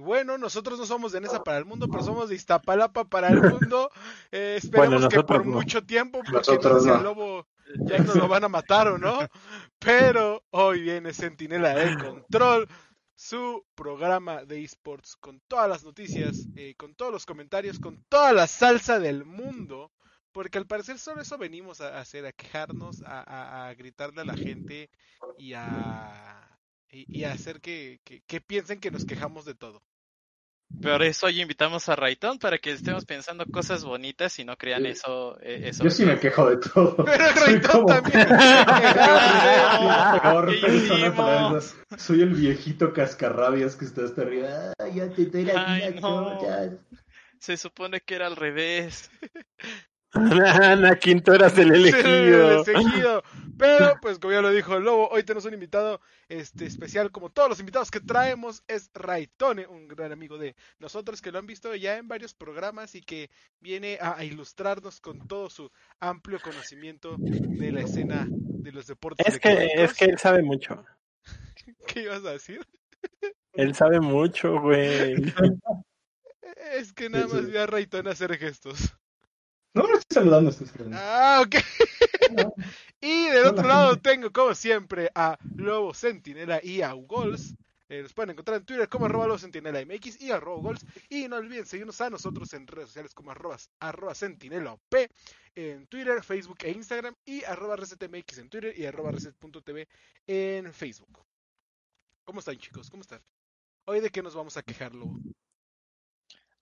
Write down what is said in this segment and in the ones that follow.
bueno, nosotros no somos de Nesa para el mundo, pero somos de Iztapalapa para el mundo. Eh, esperemos que por mucho tiempo, porque no el lobo ya nos lo van a matar o no. Pero hoy viene Sentinela de Control, su programa de esports con todas las noticias, eh, con todos los comentarios, con toda la salsa del mundo. Porque al parecer solo eso venimos a hacer, a quejarnos, a, gritarle a la gente y a, y, hacer que, que piensen que nos quejamos de todo. Por eso hoy invitamos a Rayton para que estemos pensando cosas bonitas y no crean eso, eh, eso. Yo sí me quejo de todo. Pero Rayton también. Soy el viejito cascarrabias que está hasta arriba. Ay, ya te Se supone que era al revés. Ana Quinto eras el elegido. el elegido. Pero, pues como ya lo dijo el Lobo, hoy tenemos un invitado este, especial, como todos los invitados que traemos, es Raitone, un gran amigo de nosotros que lo han visto ya en varios programas y que viene a, ilustrarnos con todo su amplio conocimiento de la escena de los deportes. Es, que, es que él sabe mucho. ¿Qué ibas a decir? Él sabe mucho, güey. Es que nada más vi a Raitone hacer gestos. No, no estoy saludando, estoy Ah, ok. y del otro lado tengo, como siempre, a Lobo Sentinela y a Ugols. Eh, los pueden encontrar en Twitter como arroba Lobo Sentinela MX y arroba Ugols. Y no olviden seguirnos a nosotros en redes sociales como arroba, arroba Sentinela P en Twitter, Facebook e Instagram. Y arroba ResetMX en Twitter y arroba Reset.tv en Facebook. ¿Cómo están, chicos? ¿Cómo están? Hoy de qué nos vamos a quejar, Lobo.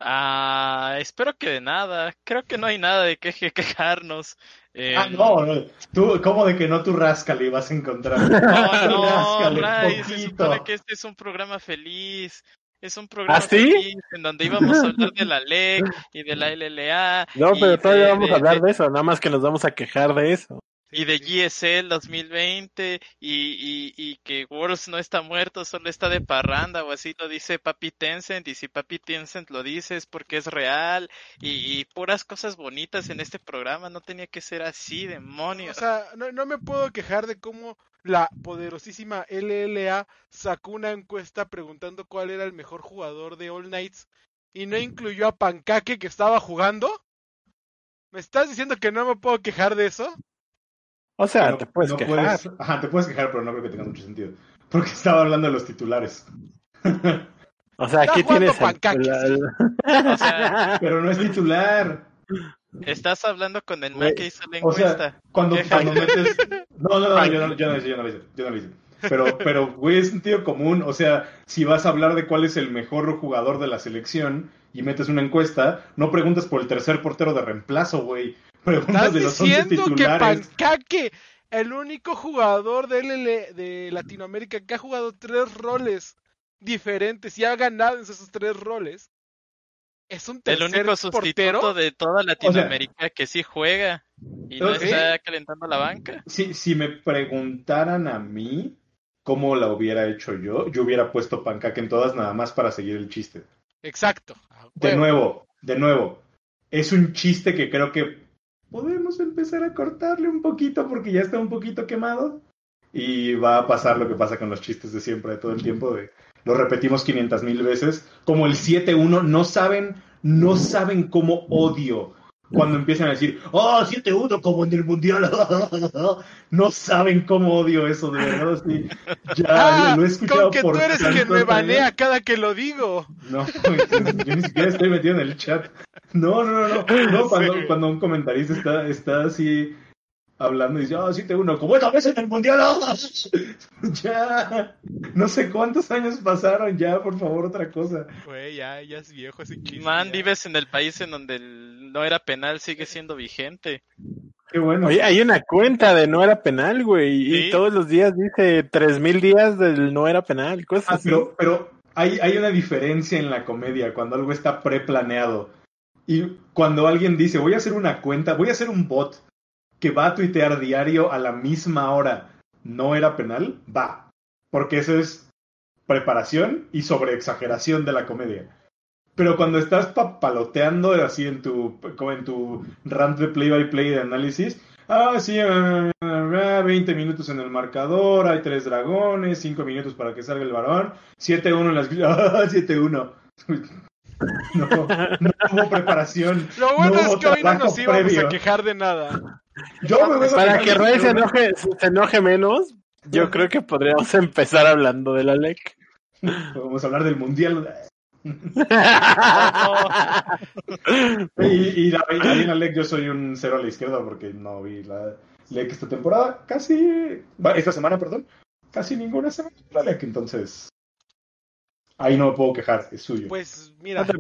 Ah, espero que de nada. Creo que no hay nada de que quejarnos. Ah, em, no, Tú, ¿cómo de que no tú rascale vas a encontrar? No, no, Ray, se supone que este es un programa feliz. Es un programa ¿Ah, feliz en donde íbamos a hablar de la LEC y de la LLA. No, pero todavía vamos a hablar de eso, nada más que nos vamos a quejar de eso y de GSL 2020 y, y, y, que Worlds no está muerto, solo está de parranda o así lo dice Papi Tencent y si Papi Tencent lo dice es porque es real y, puras cosas bonitas en este programa, no tenía que ser así, demonios. O sea, no, no me puedo quejar de cómo la poderosísima LLA sacó una encuesta preguntando cuál era el mejor jugador de All Knights y no incluyó a Pancake que estaba jugando. ¿Me estás diciendo que no me puedo quejar de eso? O sea, te puedes quejar. ajá, te puedes quejar, pero no creo que tenga mucho sentido. Porque estaba hablando de los titulares. o sea, aquí tienes. pero no es titular. Estás hablando con el man que hizo la encuesta. O sea, cuando, cuando metes. No, no, no, yo no, yo no, yo no lo hice. Yo no lo hice. Pero, pero, güey, es sentido común. O sea, si vas a hablar de cuál es el mejor jugador de la selección y metes una encuesta, no preguntas por el tercer portero de reemplazo, güey. ¿Estás diciendo que Pancaque, el único jugador de, de Latinoamérica que ha jugado tres roles diferentes y ha ganado en esos tres roles, es un tercer El único sustituto de toda Latinoamérica que sí juega y no está calentando la banca. Si, si me preguntaran a mí cómo la hubiera hecho yo, yo hubiera puesto Pancaque en todas nada más para seguir el chiste. Exacto. De nuevo, de nuevo. Es un chiste que creo que podemos empezar a cortarle un poquito porque ya está un poquito quemado. Y va a pasar lo que pasa con los chistes de siempre, de todo el tiempo, de lo repetimos 500 mil veces. Como el 7-1, no saben, no saben cómo odio cuando empiezan a decir, oh, 7-1 como en el mundial. no saben cómo odio eso, de verdad. Sí. Ya ah, lo he escuchado con que tú eres quien me banea cada que lo digo. No, yo ni siquiera estoy metido en el chat. No, no, no, no. cuando, cuando un comentarista está, está así hablando y dice, oh, 7-1, como esta vez en el mundial. ya, no sé cuántos años pasaron, ya, por favor, otra cosa. Güey, ya, ya es viejo ese chiste. Man, vives en el país en donde el no era penal sigue siendo vigente. Qué bueno. Oye, hay una cuenta de no era penal, güey, y todos los días dice 3000 días del no era penal, cosas ah, Pero, pero hay, hay una diferencia en la comedia cuando algo está preplaneado. Y cuando alguien dice, voy a hacer una cuenta, voy a hacer un bot que va a tuitear diario a la misma hora no era penal, va. Porque eso es preparación y sobreexageración de la comedia. Pero cuando estás papaloteando así en tu, como en tu rant de play by play de análisis, ah, sí, 20 ah, minutos en el marcador, hay tres dragones, 5 minutos para que salga el varón, 7-1 en las... Ah, 7-1. No, no hubo preparación. Lo bueno es que hoy no nos íbamos a quejar de nada. Para que Roy se enoje, se enoje menos, yo creo que podríamos empezar hablando de la LEC. Vamos a hablar del Mundial. y, y la, en la LEC yo soy un cero a la izquierda porque no vi la LEC esta temporada, casi, esta semana, perdón, casi ninguna semana la LEC, entonces ahí no me puedo quejar, es suyo. Pues mira, te,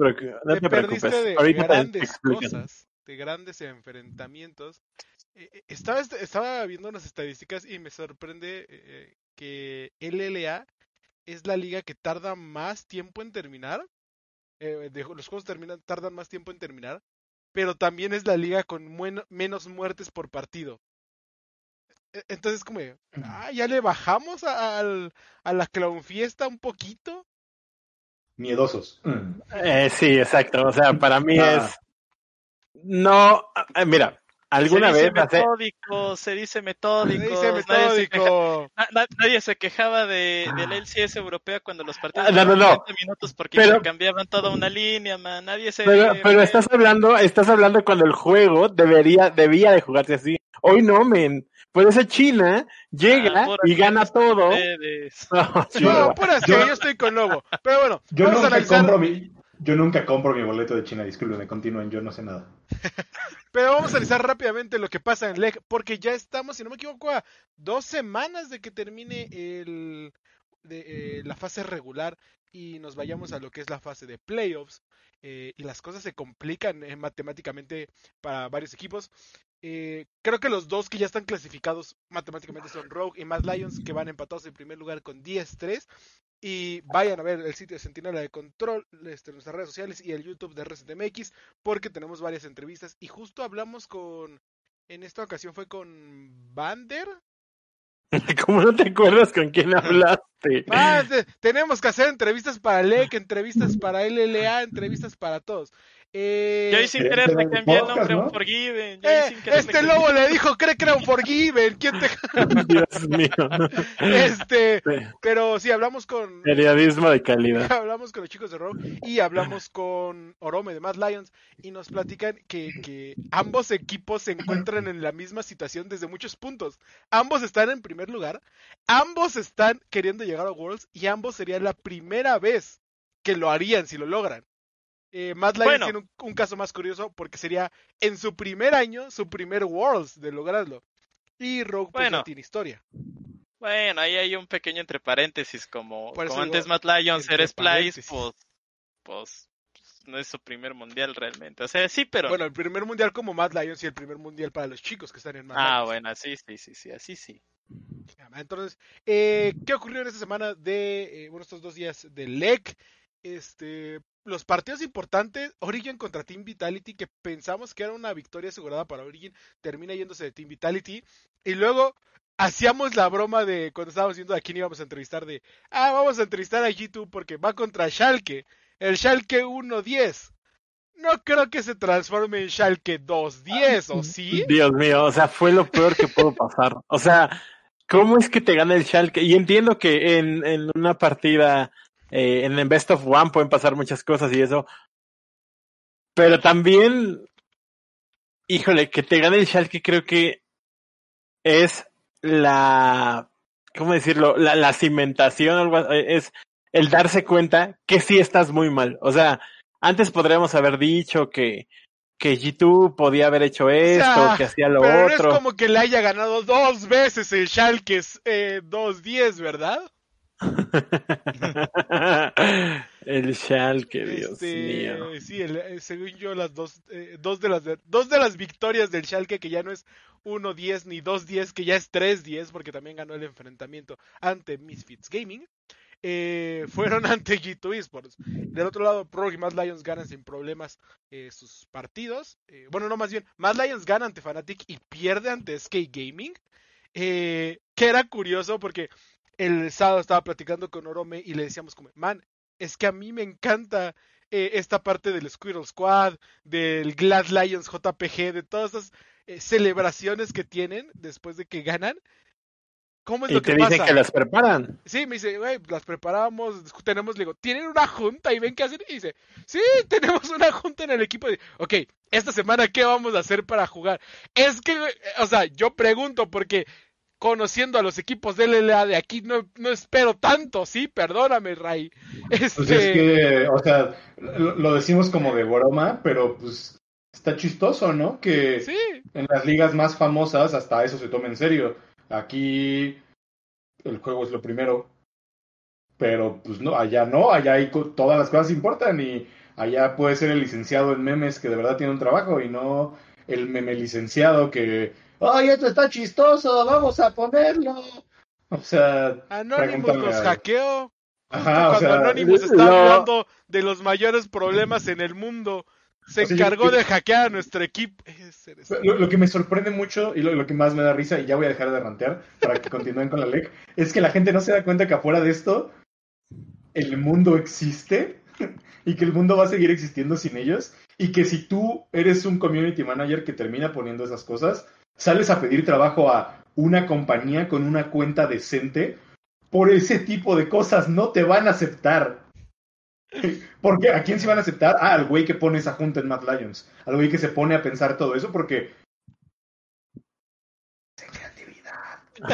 perdiste de grandes cosas, de grandes enfrentamientos. Eh, eh, estaba, estaba viendo unas estadísticas y me sorprende eh, que LLA es la liga que tarda más tiempo en terminar. los juegos terminan, tardan más tiempo en terminar, pero también es la liga con menos muertes por partido. E, entonces, como, ah, ya le bajamos a, a la clown fiesta un poquito miedosos. Eh, sí, exacto. O sea, para mí ah. es. No, eh, mira, alguna se vez. Metódico, Se dice metódico, se dice metódico. Nadie se, quejaba de, del LCS europea cuando los partidos ah, no, no, minutos porque pero, cambiaban toda una línea, man. Nadie se. Pero, pero estás hablando, estás hablando cuando el juego debería, debía de jugarse así. Hoy no, men. Puede ser China, llega ah, y gana todo. No, por así, yo, estoy con Lobo. Pero bueno, yo nunca, compro mi, yo nunca compro mi boleto de China, discúlpenme, continúen, yo no sé nada. Pero vamos a analizar rápidamente lo que pasa en LEG, porque ya estamos, si no me equivoco, a dos semanas de que termine el, de, eh, la fase regular y nos vayamos a lo que es la fase de playoffs. Eh, y las cosas se complican eh, matemáticamente para varios equipos. Eh, creo que los dos que ya están clasificados matemáticamente son Rogue y Mad Lions, que van empatados en primer lugar con 10-3. Y vayan a ver el sitio de Sentinela de Control, este, nuestras redes sociales y el YouTube de RCTMX, porque tenemos varias entrevistas. Y justo hablamos con. En esta ocasión fue con Bander, ¿Cómo no te acuerdas con quién hablaste? Ah, tenemos que hacer entrevistas para LEC, entrevistas para LLA, entrevistas para todos. Eh, yo sin querer le cambié el nombre a un Forgiven. Eh, este lobo le dijo, cree que era un Forgiven. ¿Quién te... Dios mío. Este, pero sí, hablamos con... Periodismo de calidad. Hablamos con los chicos de Rogue y hablamos con Orome de Mad Lions y nos platican que, que ambos equipos se encuentran en la misma situación desde muchos puntos. Ambos están en primer lugar, ambos están queriendo llegar a Worlds y ambos sería la primera vez que lo harían si lo logran. Eh, Mad Lions tiene un, caso más curioso porque sería en su primer año, su primer Worlds de lograrlo. Y Rogue pues, no tiene historia. Bueno, ahí hay un pequeño entre paréntesis, como, antes Mad Lions era Splice, pues, pues, no es su primer mundial realmente. O sea, sí, pero... Bueno, el primer mundial como Mad Lions y el primer mundial para los chicos que están en Mad Ah, bueno, sí, sí, sí, sí, así sí. Entonces, eh, ¿qué ocurrió en esta semana de, eh, bueno, estos dos días de LEC? Este, los partidos importantes, Origin contra Team Vitality, que pensamos que era una victoria asegurada para Origin, termina yéndose de Team Vitality. Y luego hacíamos la broma de cuando estábamos viendo a quién íbamos a entrevistar de, ah, vamos a entrevistar a G2 porque va contra Schalke, el Schalke 1-10. No creo que se transforme en Schalke 2-10, ¿o sí? Dios mío, o sea, fue lo peor que pudo pasar. O sea, ¿cómo es que te gana el Schalke? Y entiendo que en, en una partida eh, en el Best of One pueden pasar muchas cosas y eso. Pero también, híjole, que te gane el Schalke creo que es la, ¿cómo decirlo? La, la cimentación, es el darse cuenta que sí estás muy mal. O sea, antes podríamos haber dicho que, que G2 podía haber hecho esto, que hacía lo pero otro. No es como que le haya ganado dos veces el Schalke eh, 2-10, ¿verdad? el Schalke, Dios este, mío. Sí, eh, según yo, las dos, eh, dos, de las, dos de las victorias del Schalke, que ya no es 1-10 ni 2-10, que ya es 3-10, porque también ganó el enfrentamiento ante Misfits Gaming, eh, fueron ante G2 Esports. Del otro lado, Pro y Mad Lions ganan sin problemas sus partidos. bueno, no, más bien, Mad Lions gana ante Fnatic y pierde ante SK Gaming. que era curioso porque el sábado estaba platicando con Orome y le decíamos como, man, es que a mí me encanta eh, esta parte del Squirrel Squad, del Glad Lions JPG, de todas esas eh, celebraciones que tienen después de que ganan. ¿Cómo es lo que te dicen que las preparan. Sí, me dice, güey, las preparamos, tenemos, le digo, ¿tienen una junta y ven qué hacer? Y dice, sí, tenemos una junta en el equipo. De, ok, esta semana, ¿qué vamos a hacer para jugar? Es que, o sea, yo pregunto porque conociendo a los equipos de LLA de aquí, no, no espero tanto, sí, perdóname, Ray. Pues es este que, o sea, lo decimos como de broma, pero pues está chistoso, ¿no? Que en las ligas más famosas hasta eso se toma en serio. Aquí el juego es lo primero, pero pues no, allá no, allá hay todas las cosas importan y allá puede ser el licenciado en memes que de verdad tiene un trabajo y no el meme licenciado que, ay, esto está chistoso, vamos a ponerlo. O sea, Anonymous los hackeó. Ajá, o sea, Anonymous está hablando de los mayores problemas en el mundo se encargó de hackear a nuestro equipo. Lo, que me sorprende mucho y lo, que más me da risa, y ya voy a dejar de rantear para que continúen con la LEC, es que la gente no se da cuenta que afuera de esto el mundo existe y que el mundo va a seguir existiendo sin ellos y que si tú eres un community manager que termina poniendo esas cosas, sales a pedir trabajo a una compañía con una cuenta decente, por ese tipo de cosas no te van a aceptar. Porque ¿a quién se van a aceptar? Ah, al güey que pone esa junta en Mad Lions. Al güey que se pone a pensar todo eso porque.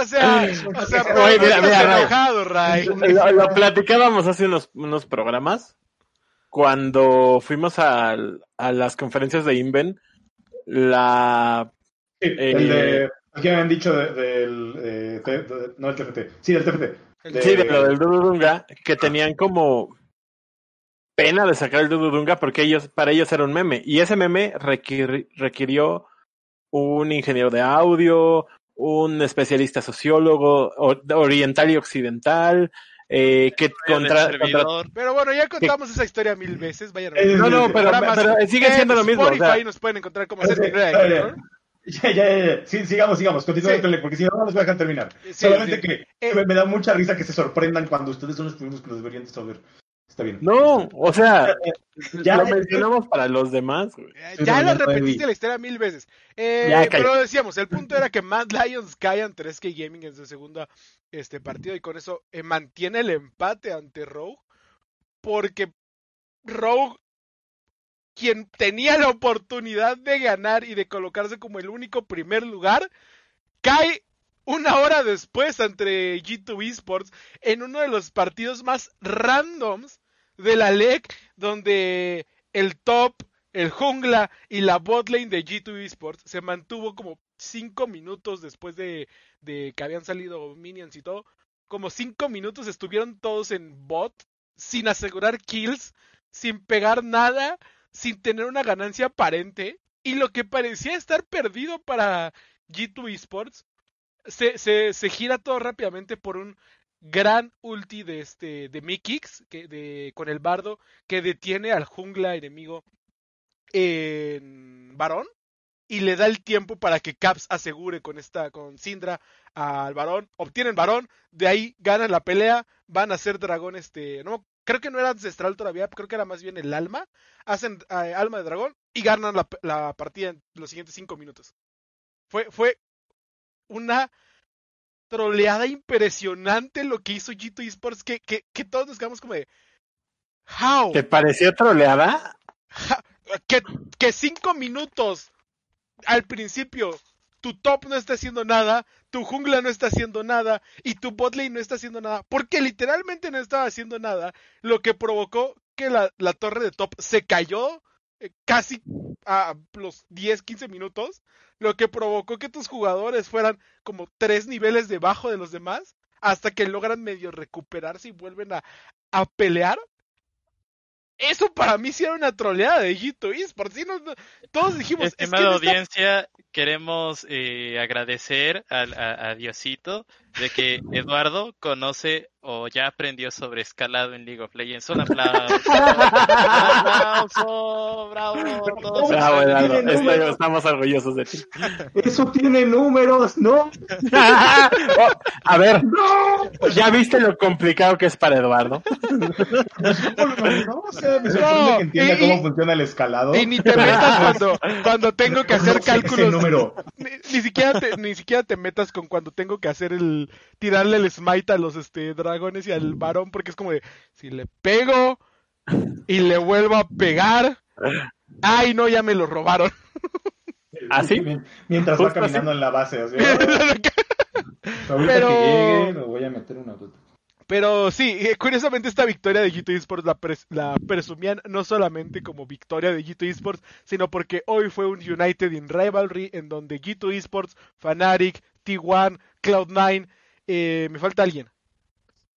O sea, o sea, Oye, mira, mira, enojado, Ray. Lo, lo, platicábamos hace unos, unos programas. Cuando fuimos a, a las conferencias de Inven, la. Sí, el de. Eh, ¿Qué habían dicho del. De, no, el TFT. Sí, del TFT Sí, de lo del Dududunga, que tenían como pena de sacar el Dududunga porque ellos, para ellos era un meme. Y ese meme requirió un ingeniero de audio, un especialista sociólogo oriental y occidental, eh, que contra, Pero bueno, ya contamos esa historia mil veces. Vayan no, no, pero, sigue siendo lo mismo. Spotify nos pueden encontrar como hacer Ya, ya, ya. Sí, sigamos, sigamos. Continúen, porque si no, no nos voy a dejar terminar. Solamente que eh, me da mucha risa que se sorprendan cuando ustedes son los primeros que lo deberían saber. Está bien. No, o sea, ya lo mencionamos para los demás. Ya lo repetiste la historia mil veces. Eh, pero decíamos, el punto era que Mad Lions cae ante 3K Gaming en su segunda este, partido y con eso eh, mantiene el empate ante Rogue. Porque Rogue quien tenía la oportunidad de ganar y de colocarse como el único primer lugar, cae una hora después entre G2 Esports en uno de los partidos más randoms de la LEC, donde el top, el jungla y la botlane de G2 Esports se mantuvo como 5 minutos después de, de que habían salido minions y todo. Como 5 minutos estuvieron todos en bot, sin asegurar kills, sin pegar nada sin tener una ganancia aparente y lo que parecía estar perdido para G2 Esports se, se, se gira todo rápidamente por un gran ulti de este de Mikix que de con el bardo que detiene al jungla enemigo en varón y le da el tiempo para que Caps asegure con esta con Sindra al varón, obtienen varón, de ahí ganan la pelea, van a ser dragón este, no creo que no era ancestral todavía, creo que era más bien el alma, hacen eh, alma de dragón y ganan la, partida en los siguientes cinco minutos. Fue, fue una troleada impresionante lo que hizo G2 Esports, que, que, que todos nos quedamos como de... How? ¿Te pareció troleada? que, que cinco minutos al principio tu top no está haciendo nada, tu jungla no está haciendo nada y tu botlane no está haciendo nada, porque literalmente no estaba haciendo nada, lo que provocó que la, torre de top se cayó casi a los 10, 15 minutos, lo que provocó que tus jugadores fueran como tres niveles debajo de los demás, hasta que logran medio recuperarse y vuelven a, a pelear eso para mí sí era una troleada de G2 Por si no, todos dijimos. Estimada audiencia, queremos eh, agradecer a, Diosito de que Eduardo conoce o ya aprendió sobre escalado en League of Legends. Un aplauso. aplauso, bravo. bravo, Eduardo. estamos orgullosos de ti. Eso tiene números, ¿no? Oh, a ver, no. ¿ya viste lo complicado que es para Eduardo? no, o sea, me sorprende que entienda cómo funciona el escalado. Y ni te metas cuando, cuando tengo que hacer cálculos. Número. Ni, siquiera te, ni siquiera te metas con cuando tengo que hacer el tirarle el smite a los este dragones y al varón, porque es como de si le pego y le vuelvo a pegar, ay no, ya me lo robaron. ¿Así? Mientras va caminando en la base. Pero... que llegue, me voy a meter una Pero sí, eh, curiosamente esta victoria de G2 Esports la, la, presumían no solamente como victoria de G2 Esports, sino porque hoy fue un United in Rivalry en donde G2 Esports, Fnatic, T1, Cloud9, eh, me falta alguien.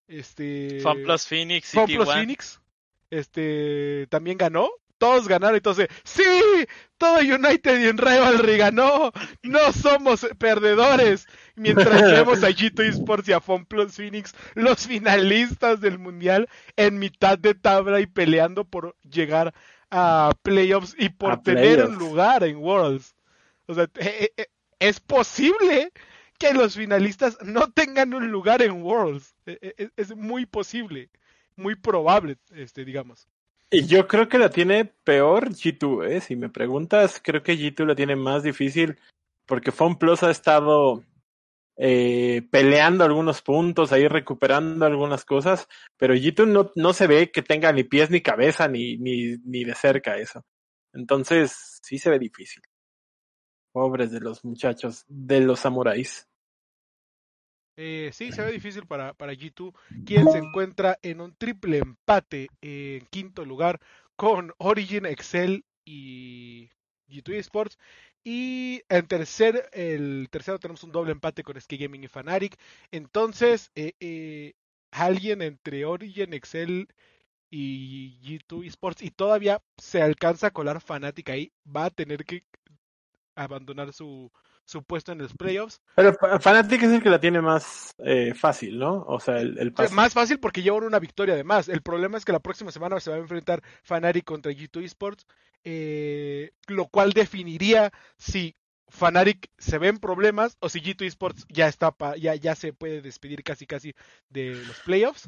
Este. FunPlus Phoenix. FunPlus Phoenix. Este. También ganó. Todos ganaron. Entonces, ¡sí! Todo United y en Rivalry ganó. No somos perdedores. Mientras vemos a G2 Esports y a FunPlus Phoenix, los finalistas del mundial, en mitad de tabla y peleando por llegar a playoffs y por tener un lugar en Worlds. O sea, eh, eh, es posible que los finalistas no tengan un lugar en Worlds. E, e, e, es, muy posible, muy probable, este, digamos. Y yo creo que la tiene peor G2, ¿eh? Si me preguntas, creo que G2 la tiene más difícil porque FunPlus ha estado eh, peleando algunos puntos, ahí recuperando algunas cosas, pero G2 no, no se ve que tenga ni pies ni cabeza ni, ni, ni de cerca eso. Entonces, sí se ve difícil. Pobres de los muchachos, de los samuráis. Eh, sí, se ve difícil para, para G2, quien se encuentra en un triple empate en quinto lugar con Origin, Excel y G2 Esports. Y en tercer, el tercero tenemos un doble empate con Ski Gaming y Fanatic. Entonces, eh, eh, alguien entre Origin, Excel y G2 Esports y todavía se alcanza a colar Fanatic ahí, va a tener que abandonar su, su puesto en los playoffs. Pero Fnatic es el que la tiene más eh, fácil, ¿no? O sea, el, el Más fácil porque llevan una victoria además. El problema es que la próxima semana se va a enfrentar Fnatic contra G2 Esports, eh, lo cual definiría si Fnatic se ven problemas o si G2 Esports ya está ya, ya se puede despedir casi casi de los playoffs.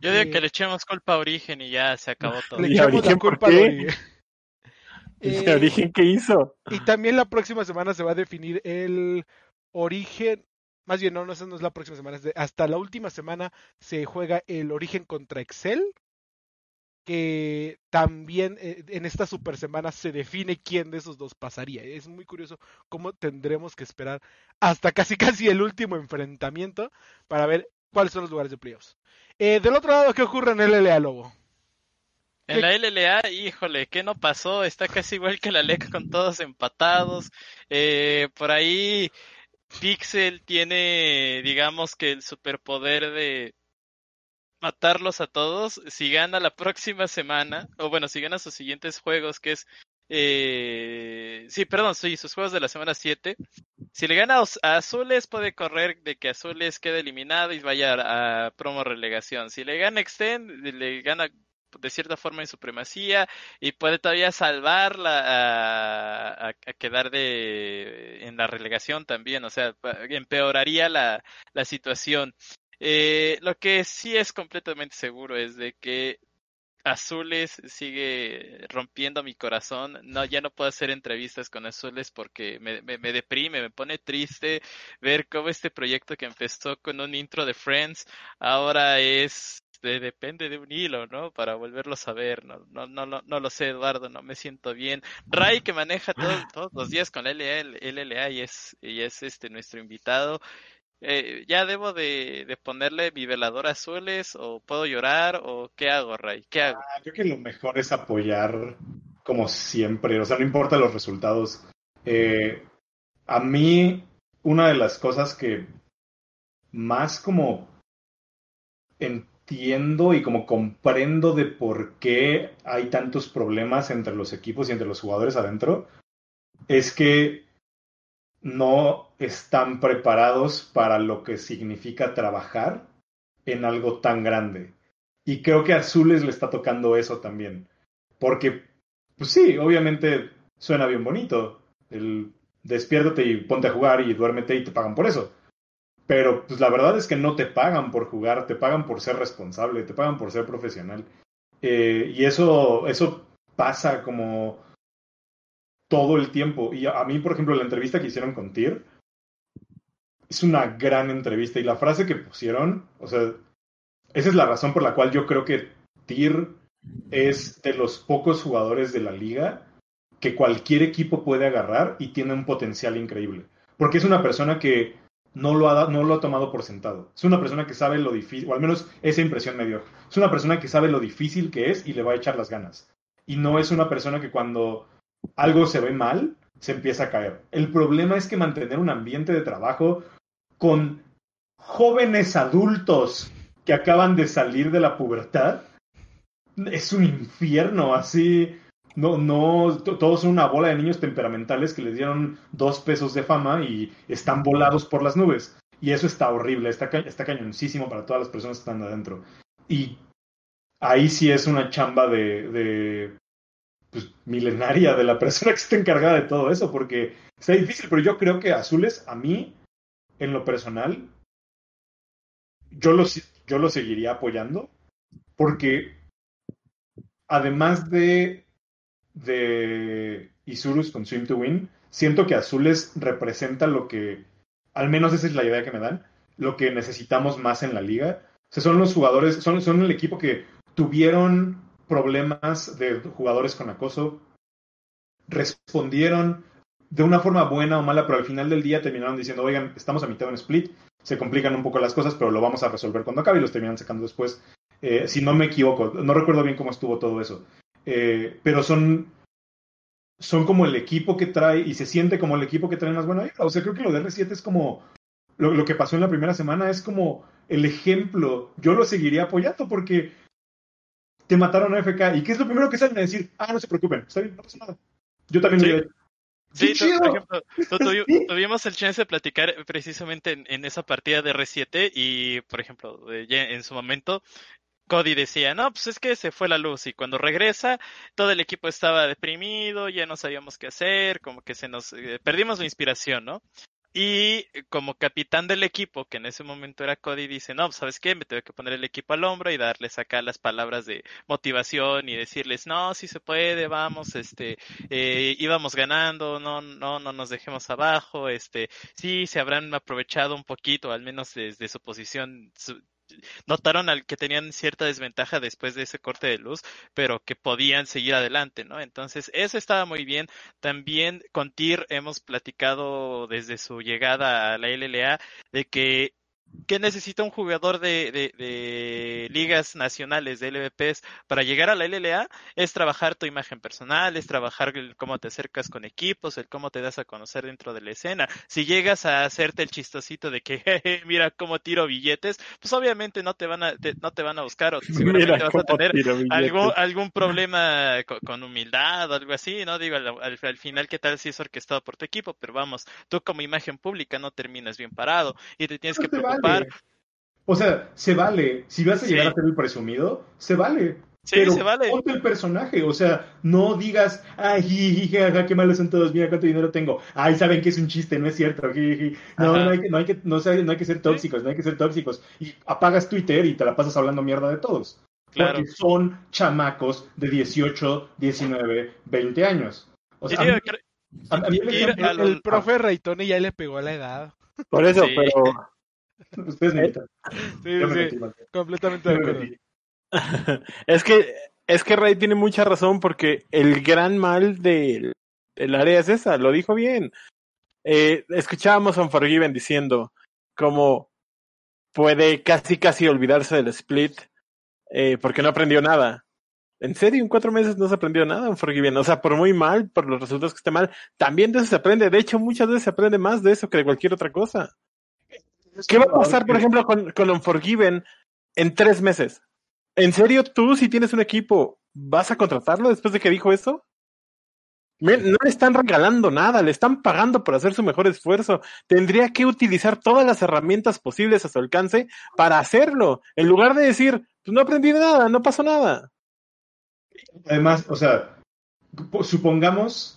Yo digo que eh, le echemos culpa a Origen y ya se acabó todo. Le echamos la culpa a Origen. ¿El eh, origen que hizo? Y también la próxima semana se va a definir el origen. Más bien, no, no, no es la próxima semana. hasta la última semana se juega el origen contra Excel. Que también eh, en esta super semana se define quién de esos dos pasaría. Es muy curioso cómo tendremos que esperar hasta casi casi el último enfrentamiento para ver cuáles son los lugares de playoffs. Eh, del otro lado, ¿qué ocurre en el LA Lobo? En la LLA, híjole, ¿qué no pasó? Está casi igual que la LEC con todos empatados. Eh, por ahí Pixel tiene, digamos que el superpoder de matarlos a todos. Si gana la próxima semana, o bueno, si gana sus siguientes juegos, que es... Eh, sí, perdón, sí, sus juegos de la semana 7. Si le gana a Azules, puede correr de que Azules quede eliminado y vaya a, a promo relegación. Si le gana Extend, le gana de cierta forma en supremacía y puede todavía salvarla a, quedar de en la relegación también, o sea, empeoraría la, la situación. Eh, lo que sí es completamente seguro es de que Azules sigue rompiendo mi corazón. No, ya no puedo hacer entrevistas con Azules porque me, me, me, deprime, me pone triste ver cómo este proyecto que empezó con un intro de Friends ahora es depende de un hilo, ¿no? Para volverlo a ver, no, no, no, no, lo sé, Eduardo, no me siento bien. Ray que maneja todos los días con LLA y es, y es este nuestro invitado. Eh, ya debo de, de, ponerle mi velador azules o puedo llorar o qué hago, Ray, qué hago. Ah, creo que lo mejor es apoyar como siempre, o sea, no importa los resultados. Eh, a mí, una de las cosas que más como en entiendo y como comprendo de por qué hay tantos problemas entre los equipos y entre los jugadores adentro, es que no están preparados para lo que significa trabajar en algo tan grande. Y creo que a Azules le está tocando eso también. Porque, pues sí, obviamente suena bien bonito. El despiértate y ponte a jugar y duérmete y te pagan por eso. Pero pues la verdad es que no te pagan por jugar, te pagan por ser responsable, te pagan por ser profesional. Eh, y eso, eso pasa como todo el tiempo. Y a, mí, por ejemplo, la entrevista que hicieron con Tyr es una gran entrevista. Y la frase que pusieron, o sea, esa es la razón por la cual yo creo que Tyr es de los pocos jugadores de la liga que cualquier equipo puede agarrar y tiene un potencial increíble. Porque es una persona que no lo, ha, no lo ha tomado por sentado. Es una persona que sabe lo difícil, o al menos esa impresión me dio. Es una persona que sabe lo difícil que es y le va a echar las ganas. Y no es una persona que cuando algo se ve mal, se empieza a caer. El problema es que mantener un ambiente de trabajo con jóvenes adultos que acaban de salir de la pubertad es un infierno, así no, no, todos son una bola de niños temperamentales que les dieron dos pesos de fama y están volados por las nubes. Y eso está horrible, está, cañoncísimo para todas las personas que están adentro. Y ahí sí es una chamba de, de pues, milenaria de la persona que está encargada de todo eso, porque está difícil, pero yo creo que Azules, a mí, en lo personal, yo lo, yo lo seguiría apoyando, porque además de de Isurus con Swim to Win, siento que Azules representa lo que, al menos esa es la idea que me dan, lo que necesitamos más en la liga. O sea, son los jugadores, son, son el equipo que tuvieron problemas de jugadores con acoso, respondieron de una forma buena o mala, pero al final del día terminaron diciendo, oigan, estamos a mitad de un split, se complican un poco las cosas, pero lo vamos a resolver cuando acabe y los terminan sacando después. Eh, si no me equivoco, no recuerdo bien cómo estuvo todo eso. Eh, pero son, son como el equipo que trae y se siente como el equipo que trae más buena O sea, creo que lo de R7 es como lo, lo, que pasó en la primera semana, es como el ejemplo. Yo lo seguiría apoyando porque te mataron a FK. ¿Y qué es lo primero que salen a decir? Ah, no se preocupen, está bien, no pasa nada. Yo también sí. lo diría. Sí, por ejemplo, tuvimos el chance de platicar precisamente en, en, esa partida de R7 y, por ejemplo, en su momento Cody decía, no, pues es que se fue la luz y cuando regresa todo el equipo estaba deprimido, ya no sabíamos qué hacer, como que se nos eh, perdimos la inspiración, ¿no? Y como capitán del equipo, que en ese momento era Cody, dice, no, pues, ¿sabes qué? Me tengo que poner el equipo al hombro y darles acá las palabras de motivación y decirles, no, sí se puede, vamos, este, eh, íbamos ganando, no, no, no nos dejemos abajo, este, sí, se habrán aprovechado un poquito, al menos desde su posición notaron al que tenían cierta desventaja después de ese corte de luz, pero que podían seguir adelante, ¿no? Entonces, eso estaba muy bien. También con TIR hemos platicado desde su llegada a la LLA de que ¿Qué necesita un jugador de, de, de, ligas nacionales, de LVPs, para llegar a la LLA? Es trabajar tu imagen personal, es trabajar el cómo te acercas con equipos, el cómo te das a conocer dentro de la escena. Si llegas a hacerte el chistosito de que, jeje, mira cómo tiro billetes, pues obviamente no te van a, te, no te van a buscar o seguramente vas a tener algún, algún problema con, con, humildad o algo así, ¿no? Digo, al, al, al, final, ¿qué tal si es orquestado por tu equipo? Pero vamos, tú como imagen pública no terminas bien parado y te tienes que preocupar o sea, se vale. Si vas a llegar a ser el presumido, se vale. Sí, pero se vale. ponte el personaje, o sea, no digas, ay, qué malos son todos, mira cuánto dinero tengo. Ay, saben que es un chiste, no es cierto. No, no hay, que, no, hay que, no, no hay que ser tóxicos, no hay que ser tóxicos. Y apagas Twitter y te la pasas hablando mierda de todos. Claro. Porque son chamacos de 18, 19, 20 años. O sea, a mí, el, el, profe Reitone ya le pegó a la edad. Por eso, pero Ustedes me Sí, sí, completamente de acuerdo. es que es que Ray tiene mucha razón porque el gran mal del, del área es esa, lo dijo bien. Eh, escuchábamos a Unforgiven diciendo como puede casi casi olvidarse del split eh, porque no aprendió nada. En serio, en cuatro meses no se aprendió nada Unforgiven. O sea, por muy mal, por los resultados que esté mal, también de eso se aprende. De hecho, muchas veces se aprende más de eso que de cualquier otra cosa. ¿Qué va a pasar, por ejemplo, con, con Unforgiven en tres meses? ¿En serio tú, si tienes un equipo, vas a contratarlo después de que dijo eso? No le están regalando nada, le están pagando por hacer su mejor esfuerzo. Tendría que utilizar todas las herramientas posibles a su alcance para hacerlo, en lugar de decir, pues no aprendí nada, no pasó nada. Además, o sea, supongamos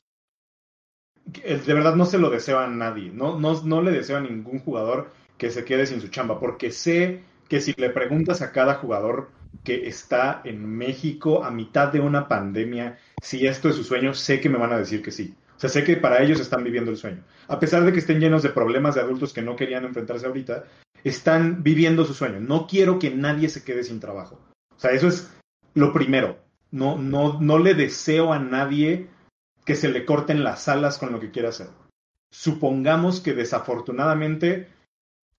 que de verdad no se lo deseo a nadie, no, no, no le deseo a ningún jugador que se quede sin su chamba, porque sé que si le preguntas a cada jugador que está en México a mitad de una pandemia, si esto es su sueño, sé que me van a decir que sí. O sea, sé que para ellos están viviendo el sueño. A pesar de que estén llenos de problemas de adultos que no querían enfrentarse ahorita, están viviendo su sueño. No quiero que nadie se quede sin trabajo. O sea, eso es lo primero. No, no, no le deseo a nadie que se le corten las alas con lo que quiera hacer. Supongamos que desafortunadamente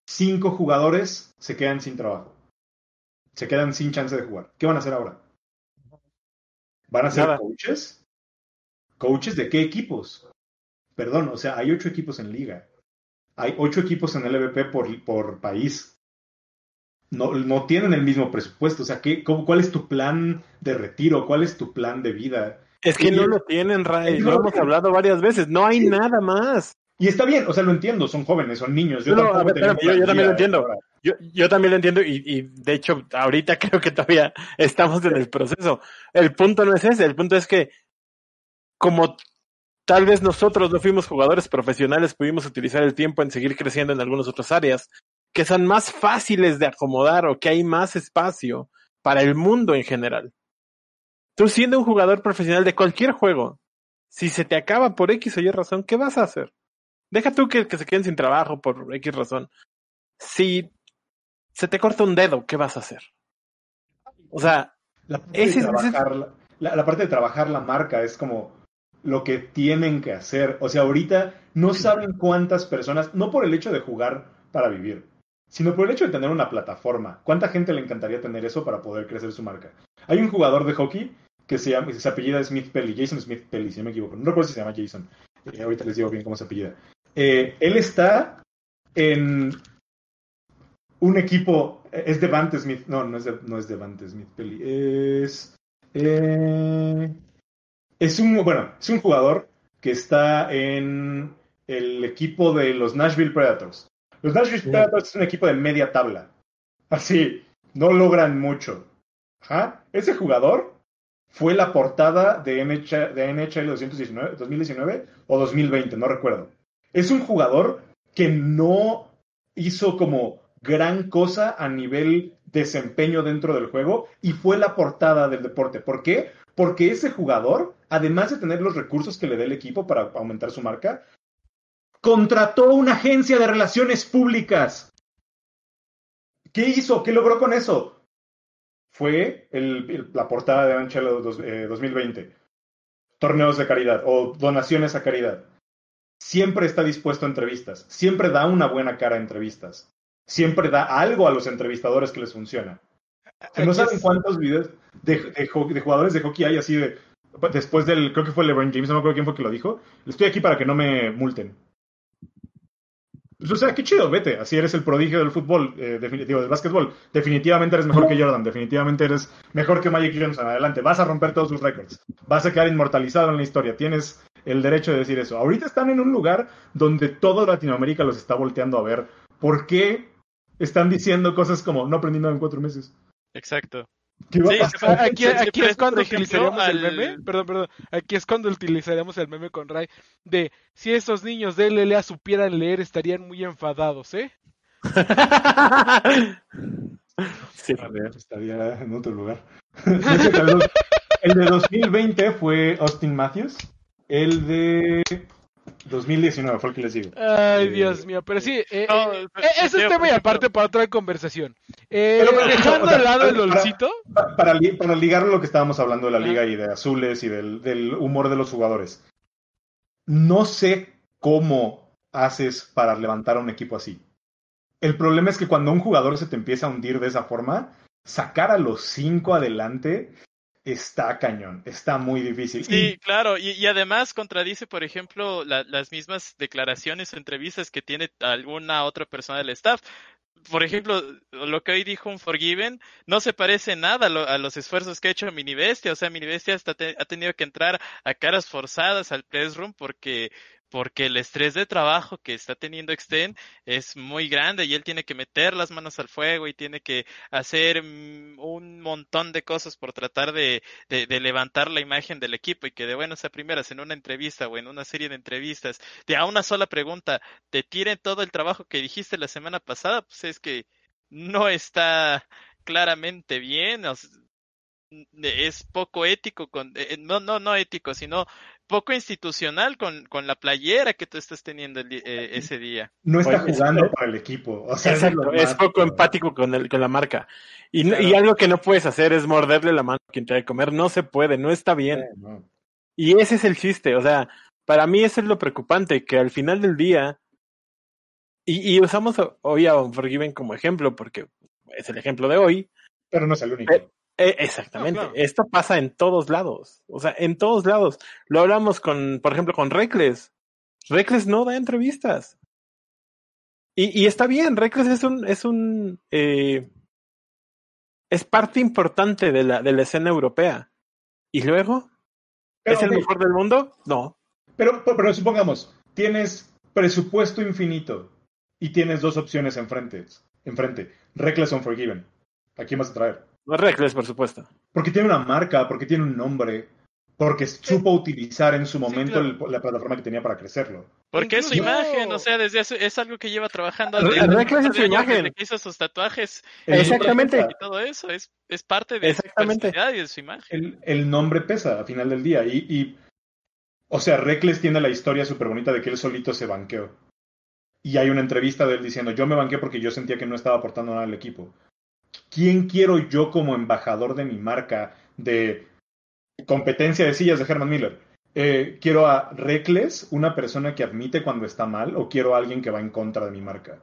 cinco jugadores se quedan sin trabajo. Se quedan sin chance de jugar. ¿Qué van a hacer ahora? ¿Van a ser coaches? ¿Coaches de qué equipos? Perdón, o sea, hay ocho equipos en liga. Hay ocho equipos en LVP por, por país. No, no tienen el mismo presupuesto. O sea, ¿qué, ¿cuál es tu plan de retiro? ¿Cuál es tu plan de vida? Es que no lo tienen, Ray. Lo hemos hablado varias veces. No hay nada más. Y está bien, o sea, lo entiendo, son jóvenes, son niños. Yo, yo, también lo entiendo. Yo, yo también lo entiendo y, y, de hecho ahorita creo que todavía estamos en el proceso. El punto no es ese, el punto es que como tal vez nosotros no fuimos jugadores profesionales, pudimos utilizar el tiempo en seguir creciendo en algunas otras áreas que son más fáciles de acomodar o que hay más espacio para el mundo en general. Tú siendo un jugador profesional de cualquier juego, si se te acaba por X o Y razón, ¿qué vas a hacer? Deja tú que, que se queden sin trabajo por X razón. Si se te corta un dedo, ¿qué vas a hacer? O sea, la parte, de, trabajar, La, parte de trabajar la marca es como lo que tienen que hacer. O sea, ahorita no saben cuántas personas, no por el hecho de jugar para vivir, sino por el hecho de tener una plataforma. ¿Cuánta gente le encantaría tener eso para poder crecer su marca? Hay un jugador de hockey que se llama, se apellida Smith Pelly, Jason Smith Pelly, si no me equivoco. No recuerdo si se llama Jason. Eh, ahorita les digo bien cómo se apellida. Eh, él está en un equipo, es Devante Smith, no, no es, de, no es Devante Smith, Peli, es, eh, es un, bueno, es un jugador que está en el equipo de los Nashville Predators. Los Nashville Predators es un equipo de media tabla. Así, no logran mucho. Ajá. Ese jugador fue la portada de NHL, de NHL 2019 o 2020, no recuerdo es un jugador que no hizo como gran cosa a nivel desempeño dentro del juego y fue la portada del deporte. ¿Por qué? Porque ese jugador, además de tener los recursos que le dé el equipo para aumentar su marca, contrató una agencia de relaciones públicas. ¿Qué hizo? ¿Qué logró con eso? Fue la portada de Anchelo 2020. Torneos de caridad o donaciones a caridad siempre está dispuesto a entrevistas, siempre da una buena cara a entrevistas, siempre da algo a los entrevistadores que les funciona. no saben cuántos videos de, jugadores de hockey hay así de después del, creo que fue LeBron James, no me acuerdo quién fue que lo dijo, estoy aquí para que no me multen. Pues, o sea, qué chido, vete. Así eres el prodigio del fútbol, eh, definitivo, del básquetbol. Definitivamente eres mejor que Jordan, definitivamente eres mejor que Magic Johnson. Adelante, vas a romper todos sus récords. Vas a quedar inmortalizado en la historia. Tienes el derecho de decir eso. Ahorita están en un lugar donde todo Latinoamérica los está volteando a ver. ¿Por qué están diciendo cosas como no aprendí nada en cuatro meses? Exacto. Sí, aquí, aquí es cuando utilizaríamos el meme, perdón, perdón, aquí es cuando utilizaríamos el meme con Ray de si esos niños de LLA supieran leer estarían muy enfadados, ¿eh? sí, estaría en otro lugar. el de 2020 fue Austin Matthews, el de 2019 fue el que les digo. Ay, eh, Dios mío, pero sí, eh, eh, ese es tema y aparte para otra conversación. dejando de lado el olcito. Para, para, ligar lo que estábamos hablando de la liga y de azules y del, del humor de los jugadores. No sé cómo haces para levantar a un equipo así. El problema es que cuando un jugador se te empieza a hundir de esa forma, sacar a los cinco adelante está cañón, está muy difícil. Sí, claro, y, además contradice, por ejemplo, las mismas declaraciones o entrevistas que tiene alguna otra persona del staff. por ejemplo, lo que hoy dijo un Forgiven no se parece nada a, los esfuerzos que ha hecho Minibestia. O sea, Minibestia hasta ha tenido que entrar a caras forzadas al press room porque porque el estrés de trabajo que está teniendo Extend es muy grande y él tiene que meter las manos al fuego y tiene que hacer mm, un montón de cosas por tratar de, de, levantar la imagen del equipo y que de buenas a primeras en una entrevista o en una serie de entrevistas de a una sola pregunta te tiren todo el trabajo que dijiste la semana pasada, pues es que no está claramente bien, es poco ético con eh, no no no ético sino poco institucional con, con la playera que tú estás teniendo eh, ese día. No está jugando para el equipo o sea, es, poco empático con el con la marca. Y, y algo que no puedes hacer es morderle la mano a quien te a comer no se puede no está bien. Y ese es el chiste o sea para mí eso es lo preocupante que al final del día y, y usamos hoy a Unforgiven como ejemplo porque es el ejemplo de hoy pero no es el único eh, exactamente. Esto pasa en todos lados. O sea, en todos lados. Lo hablamos con, por ejemplo, con Reckless. Reckless no da entrevistas. Y, y está bien, Reckless es un, es un, eh, es parte importante de la, de la escena europea. ¿Y luego? ¿Es el mejor del mundo? No. Pero, pero supongamos, tienes presupuesto infinito y tienes dos opciones enfrente. enfrente. Reckless o Unforgiven. ¿A quién vas a traer? Reckless, por supuesto. Porque tiene una marca, porque tiene un nombre, porque supo utilizar en su momento la plataforma que tenía para crecerlo. Porque es su imagen, o sea, desde es algo que lleva trabajando. Reckless es su imagen. Que hizo sus tatuajes. Exactamente. Y todo eso es, es parte de su personalidad y de su imagen. El, nombre pesa a final del día. Y, y, o sea, Reckless tiene la historia súper bonita de que él solito se banqueó. Y hay una entrevista de él diciendo, yo me banqué porque yo sentía que no estaba aportando nada al equipo. ¿Quién quiero yo como embajador de mi marca de competencia de sillas de Herman Miller? Eh, ¿Quiero a Reckless, una persona que admite cuando está mal, o quiero a alguien que va en contra de mi marca?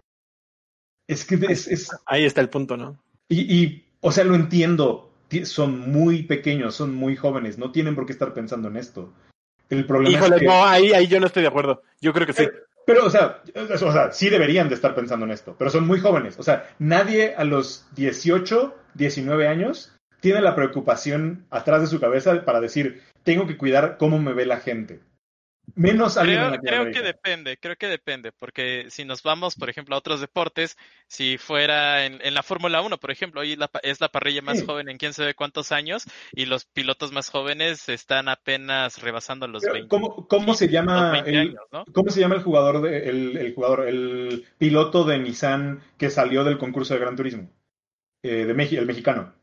Es que es... Ahí está el punto, ¿no? Y, y, o sea, lo entiendo. Son muy pequeños, son muy jóvenes, no tienen por qué estar pensando en esto. El problema Híjole, es que... no, ahí, ahí yo no estoy de acuerdo. Yo creo que sí. Pero, o sea, o sea, sí deberían de estar pensando en esto, pero son muy jóvenes. O sea, nadie a los 18, 19 años tiene la preocupación atrás de su cabeza para decir, tengo que cuidar cómo me ve la gente. Menos creo, creo que depende, creo que depende, porque si nos vamos, por ejemplo, a otros deportes, si fuera en, la Fórmula 1, por ejemplo, hoy es la parrilla más joven en quién sabe cuántos años y los pilotos más jóvenes están apenas rebasando los 20. ¿Cómo, cómo se llama el, cómo se llama el jugador de, el, jugador el piloto de Nissan que salió del concurso de Gran Turismo? Eh, de México, el mexicano.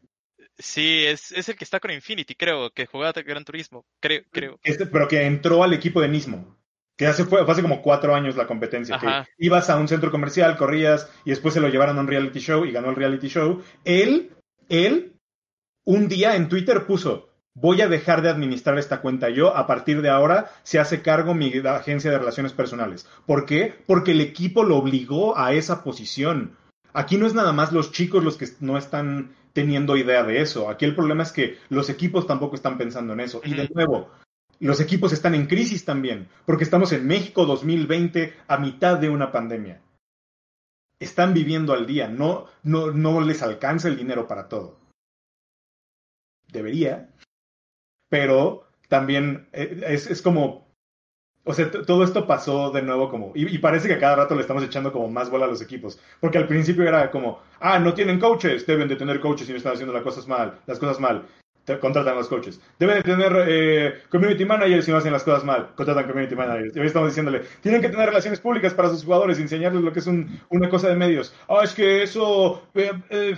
Sí, es, es el que está con Infinity, creo, que jugaba Gran Turismo, creo, creo. Este, pero que entró al equipo de Nismo. Que hace, fue, hace como cuatro años la competencia. Que ibas a un centro comercial, corrías y después se lo llevaron a un reality show y ganó el reality show. Él, él, un día en Twitter puso, voy a dejar de administrar esta cuenta yo, a partir de ahora se hace cargo mi agencia de relaciones personales. ¿Por qué? Porque el equipo lo obligó a esa posición. Aquí no es nada más los chicos los que no están teniendo idea de eso. Aquí el problema es que los equipos tampoco están pensando en eso. Y de nuevo, los equipos están en crisis también, porque estamos en México 2020 a mitad de una pandemia. Están viviendo al día, no, no, no les alcanza el dinero para todo. Debería, pero también eh, es, es como o sea, todo esto pasó de nuevo como, y, parece que a cada rato le estamos echando como más bola a los equipos, porque al principio era como, ah, no tienen coaches, deben de tener coaches si no están haciendo las cosas mal, las cosas mal, contratan a los coaches. Deben de tener eh, community managers si no hacen las cosas mal, contratan community managers. Y hoy estamos diciéndole, tienen que tener relaciones públicas para sus jugadores, enseñarles lo que es una cosa de medios. Ah, es que eso, eh, eh,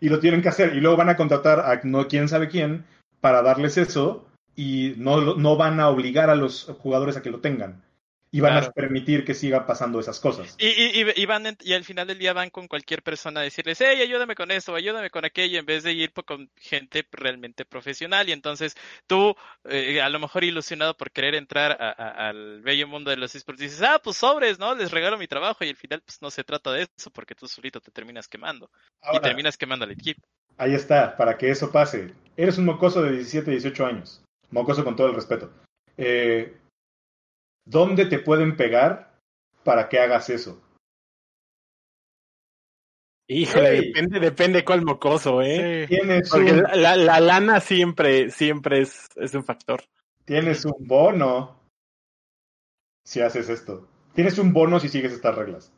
y lo tienen que hacer, y luego van a contratar a no quién sabe quién para darles eso y no, no van a obligar a los jugadores a que lo tengan. Y van a permitir que siga pasando esas cosas. Y, y, y, van y al final del día van con cualquier persona a decirles, hey, ayúdame con esto, ayúdame con aquello, en vez de ir con gente realmente profesional. Y entonces tú, eh, a lo mejor ilusionado por querer entrar al bello mundo de los esports, dices, ah, pues sobres, ¿no? Les regalo mi trabajo. Y al final, pues no se trata de eso, porque tú solito te terminas quemando. y terminas quemando al equipo. Ahí está, para que eso pase. Eres un mocoso de 17, 18 años mocoso con todo el respeto. Eh, ¿Dónde te pueden pegar para que hagas eso? Híjole, depende, depende cuál mocoso, ¿eh? Tienes Porque la, la, lana siempre, siempre es, es un factor. Tienes un bono si haces esto. Tienes un bono si sigues estas reglas.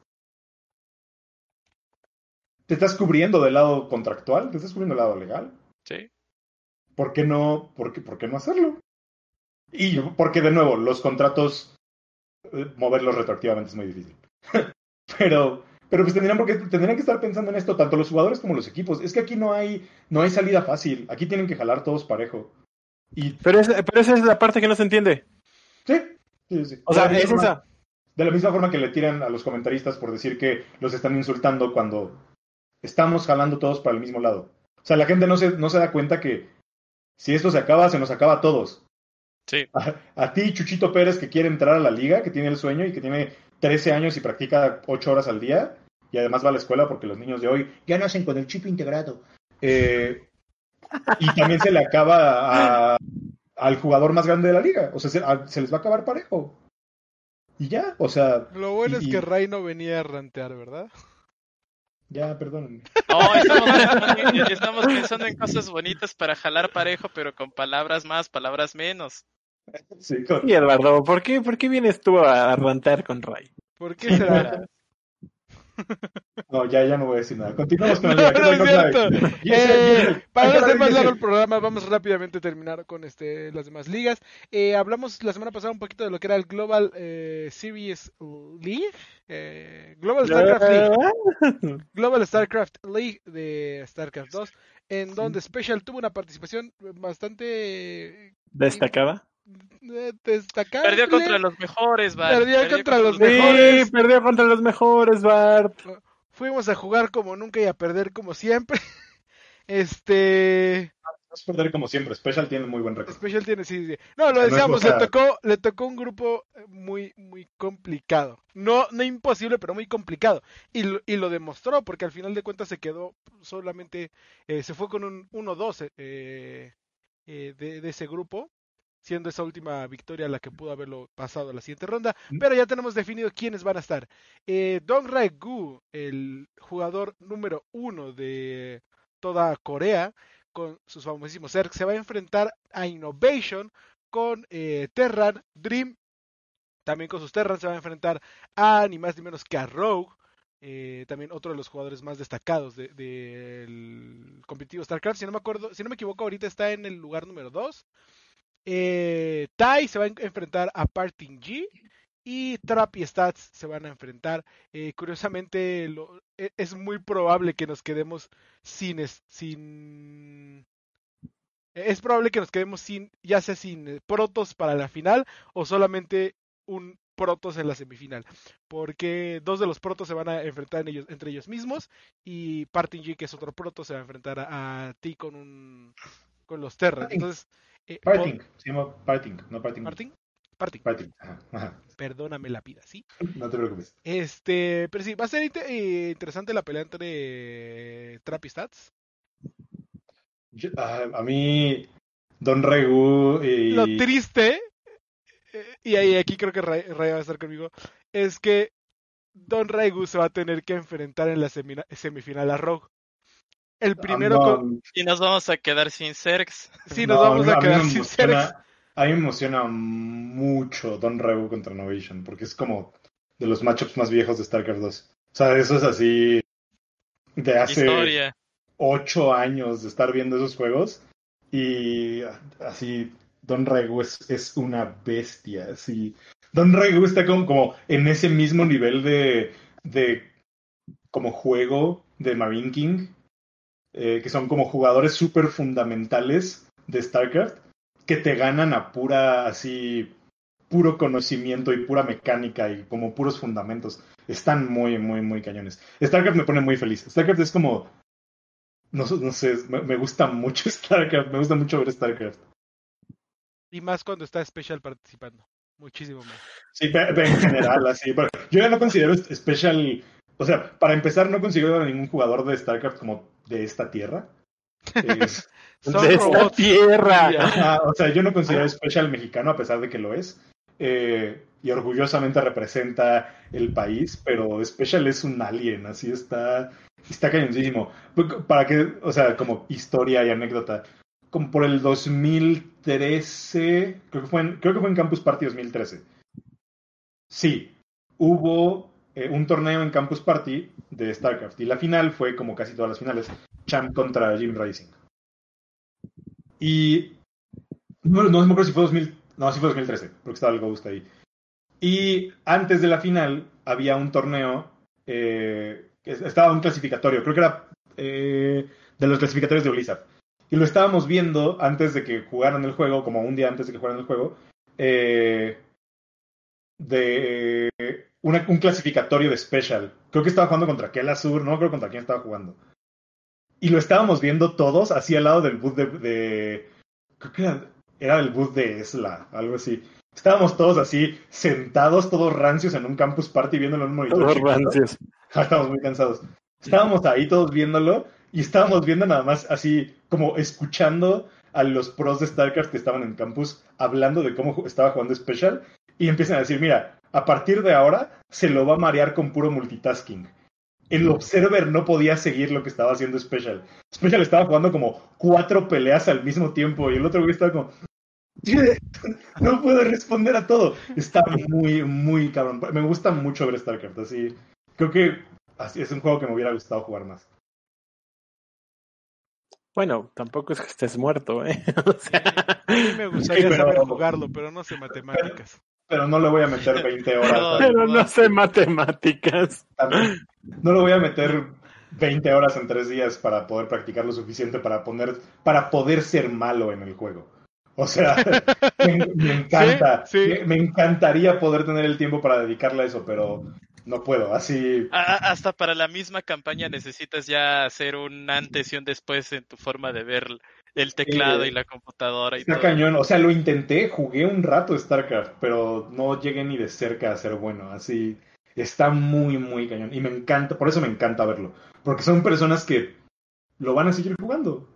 ¿Te estás cubriendo del lado contractual? ¿Te estás cubriendo del lado legal? Sí. ¿Por qué no, por qué, por qué no hacerlo? Y porque, de nuevo, los contratos, eh, moverlos retroactivamente es muy difícil. pero, pero pues tendrían, porque, tendrían que estar pensando en esto, tanto los jugadores como los equipos. Es que aquí no hay, no hay salida fácil. Aquí tienen que jalar todos parejo. Y... Pero, pero esa es la parte que no se entiende. Sí, sí, sí. O sea, es esa. De la misma forma que le tiran a los comentaristas por decir que los están insultando cuando estamos jalando todos para el mismo lado. O sea, la gente no se, no se da cuenta que si esto se acaba, se nos acaba a todos. Sí. A, ti, Chuchito Pérez, que quiere entrar a la liga, que tiene el sueño y que tiene 13 años y practica 8 horas al día, y además va a la escuela porque los niños de hoy ya nacen con el chip integrado. Eh, y también se le acaba al jugador más grande de la liga. O sea, se, les va a acabar parejo. Y ya, o sea. Lo bueno es que Ray no venía a rantear, ¿verdad? Ya, perdón. No, estamos, estamos, pensando en cosas bonitas para jalar parejo, pero con palabras más, palabras menos. Sí, con... Eduardo, ¿por qué, ¿por qué vienes tú a rantear con Ray? ¿Por qué será? No, ya, ya no voy a decir nada. Continuamos con el eh, para no hacer más largo el programa, vamos rápidamente a terminar con este, las demás ligas. Eh, hablamos la semana pasada un poquito de lo que era el Global eh, Series League. Global StarCraft League. Global StarCraft League de StarCraft 2, en donde Special tuvo una participación bastante destacada. Destacable. Perdió contra los mejores, Bart. Perdió, contra, los mejores. Sí, perdió contra los mejores, Bart. Fuimos a jugar como nunca y a perder como siempre. Este. No es perder como siempre. Special tiene muy buen récord. Special tiene, sí, sí. No, lo decíamos, le tocó, le tocó un grupo muy, muy complicado. No, no imposible, pero muy complicado. Y lo, y lo demostró, porque al final de cuentas se quedó solamente, eh, se fue con un 1-2 eh, eh, de, de, ese grupo siendo esa última victoria la que pudo haberlo pasado a la siguiente ronda. Mm. Pero ya tenemos definido quiénes van a estar. Eh, Dong Rae Gu, el jugador número uno de toda Corea, con sus famosísimos Zerg, se va a enfrentar a Innovation con eh, Terran, Dream. También con sus Terran se va a enfrentar a ni más ni menos que a Rogue. Eh, también otro de los jugadores más destacados del de, competitivo StarCraft. Si no me acuerdo, si no me equivoco, ahorita está en el lugar número 2. Eh, tai se va a enfrentar a Parting G y Trap y Stats se van a enfrentar. Eh, curiosamente, e, es muy probable que nos quedemos sin, sin. Es probable que nos quedemos sin, ya sea sin eh, protos para la final o solamente un protos en la semifinal. Porque dos de los protos se van a enfrentar ellos, entre ellos mismos y Parting G, que es otro proto, se va a enfrentar a, ti con un con los Terra. Entonces, eh, parting, se llama Parting, no Parting. ¿Parting? Parting. Parting. Ajá, Perdóname la vida, ¿sí? No te preocupes. Este, pero sí, va a ser eh, interesante la pelea entre Trap y Stats. Ah, a mí, Don Regu y... Lo triste, eh, y ahí aquí creo que Ray, va a estar conmigo, es que Don Regu se va a tener que enfrentar en la semifinal a Rogue. El ah, primero Y nos vamos a quedar sin Zergs. Sí, nos vamos a, quedar sin Zergs. A mí me emociona mucho Don Regu contra Novation, porque es como de los matchups más viejos de StarCraft 2. O sea, eso es así de hace ocho años de estar viendo esos juegos. Y así, Don Regu es, es una bestia. Así. Don Regu está como, como en ese mismo nivel de, de como juego de Marine King eh, que son como jugadores súper fundamentales de StarCraft, que te ganan a pura, así, puro conocimiento y pura mecánica y como puros fundamentos. Están muy, muy, muy cañones. StarCraft me pone muy feliz. StarCraft es como, no, no sé, me, gusta mucho StarCraft, me gusta mucho ver StarCraft. Y más cuando está Special participando. Muchísimo más. Sí, en general, así. Pero yo ya no considero Special. O sea, para empezar, no considero a ningún jugador de StarCraft como de esta tierra. de esta tierra. o sea, yo no considero Special mexicano a pesar de que lo es. Eh, y orgullosamente representa el país, pero Special es un alien, así está Está cañoncísimo. Para que, o sea, como historia y anécdota. Como por el 2013, creo que fue en, creo que fue en Campus Party 2013. Sí, hubo eh, un torneo en Campus Party de StarCraft y la final fue como casi todas las finales, Champ contra Jim Racing. Y no, no me acuerdo si fue 2000, no, sí fue 2013, porque estaba el Ghost ahí. Y antes de la final había un torneo, eh, estaba un clasificatorio, creo que era eh, de los clasificatorios de Blizzard. Y lo estábamos viendo antes de que jugaran el juego, como un día antes de que jugaran el juego, eh, de un clasificatorio de Special. Creo que estaba jugando contra Kel Azur, no creo contra quién estaba jugando. Y lo estábamos viendo todos así al lado del booth de. creo que era, era del booth de Esla, algo así. Estábamos todos así, sentados, todos rancios en un campus party viéndolo en un monitor. Todos rancios. estábamos muy cansados. Estábamos ahí todos viéndolo y estábamos viendo nada más así, como escuchando a los pros de StarCraft que estaban en campus hablando de cómo estaba jugando Special y empiezan a decir, mira, a partir de ahora se lo va a marear con puro multitasking. El observer no podía seguir lo que estaba haciendo Special. Special estaba jugando como cuatro peleas al mismo tiempo y el otro güey estaba como, no puedo responder a todo. Está muy, muy cabrón. Me gusta mucho ver StarCraft, así. Creo que así es un juego que me hubiera gustado jugar más. Bueno, tampoco es que estés muerto, ¿eh? A mí me gustaría saber jugarlo, pero no sé matemáticas. Pero no le voy a meter 20 horas. pero no sé matemáticas. No le voy a meter 20 horas en 3 días para poder practicar lo suficiente para, poner, para poder ser malo en el juego. O sea, me, encanta. Me, encantaría poder tener el tiempo para dedicarle a eso, pero no puedo. Así. hasta para la misma campaña necesitas ya hacer un antes y un después en tu forma de ver el teclado y la computadora. Y está cañón. O sea, lo intenté, jugué un rato StarCraft, pero no llegué ni de cerca a ser bueno. Así. Está muy, muy cañón. Y me encanta, por eso me encanta verlo. Porque son personas que lo van a seguir jugando.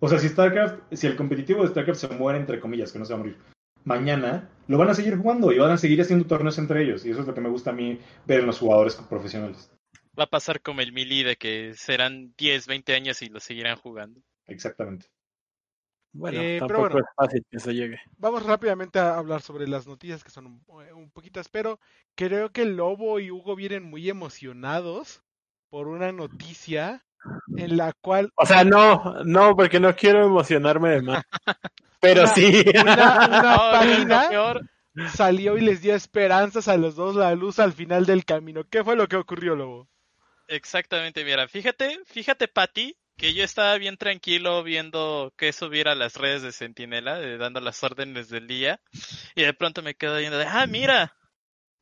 O sea, si StarCraft, si el competitivo de StarCraft se muere, entre comillas, que no se va a morir, mañana lo van a seguir jugando y van a seguir haciendo torneos entre ellos. Y eso es lo que me gusta a mí ver en los jugadores profesionales. Va a pasar como el Mili de que serán 10, 20 años y lo seguirán jugando. Exactamente. Bueno, eh, tampoco es fácil que se llegue. Vamos rápidamente a hablar sobre las noticias que son un, un poquitas, pero creo que Lobo y Hugo vienen muy emocionados por una noticia en la cual... O sea, no, no, porque no quiero emocionarme de más. Pero sí. Una, página salió y les dio esperanzas a los dos la luz al final del camino. ¿Qué fue lo que ocurrió, Lobo? Exactamente, mira, fíjate, fíjate, Patty, que yo estaba bien tranquilo viendo que subiera a las redes de Sentinela, dando las órdenes del día, y de pronto me quedo viendo de, ah, mira,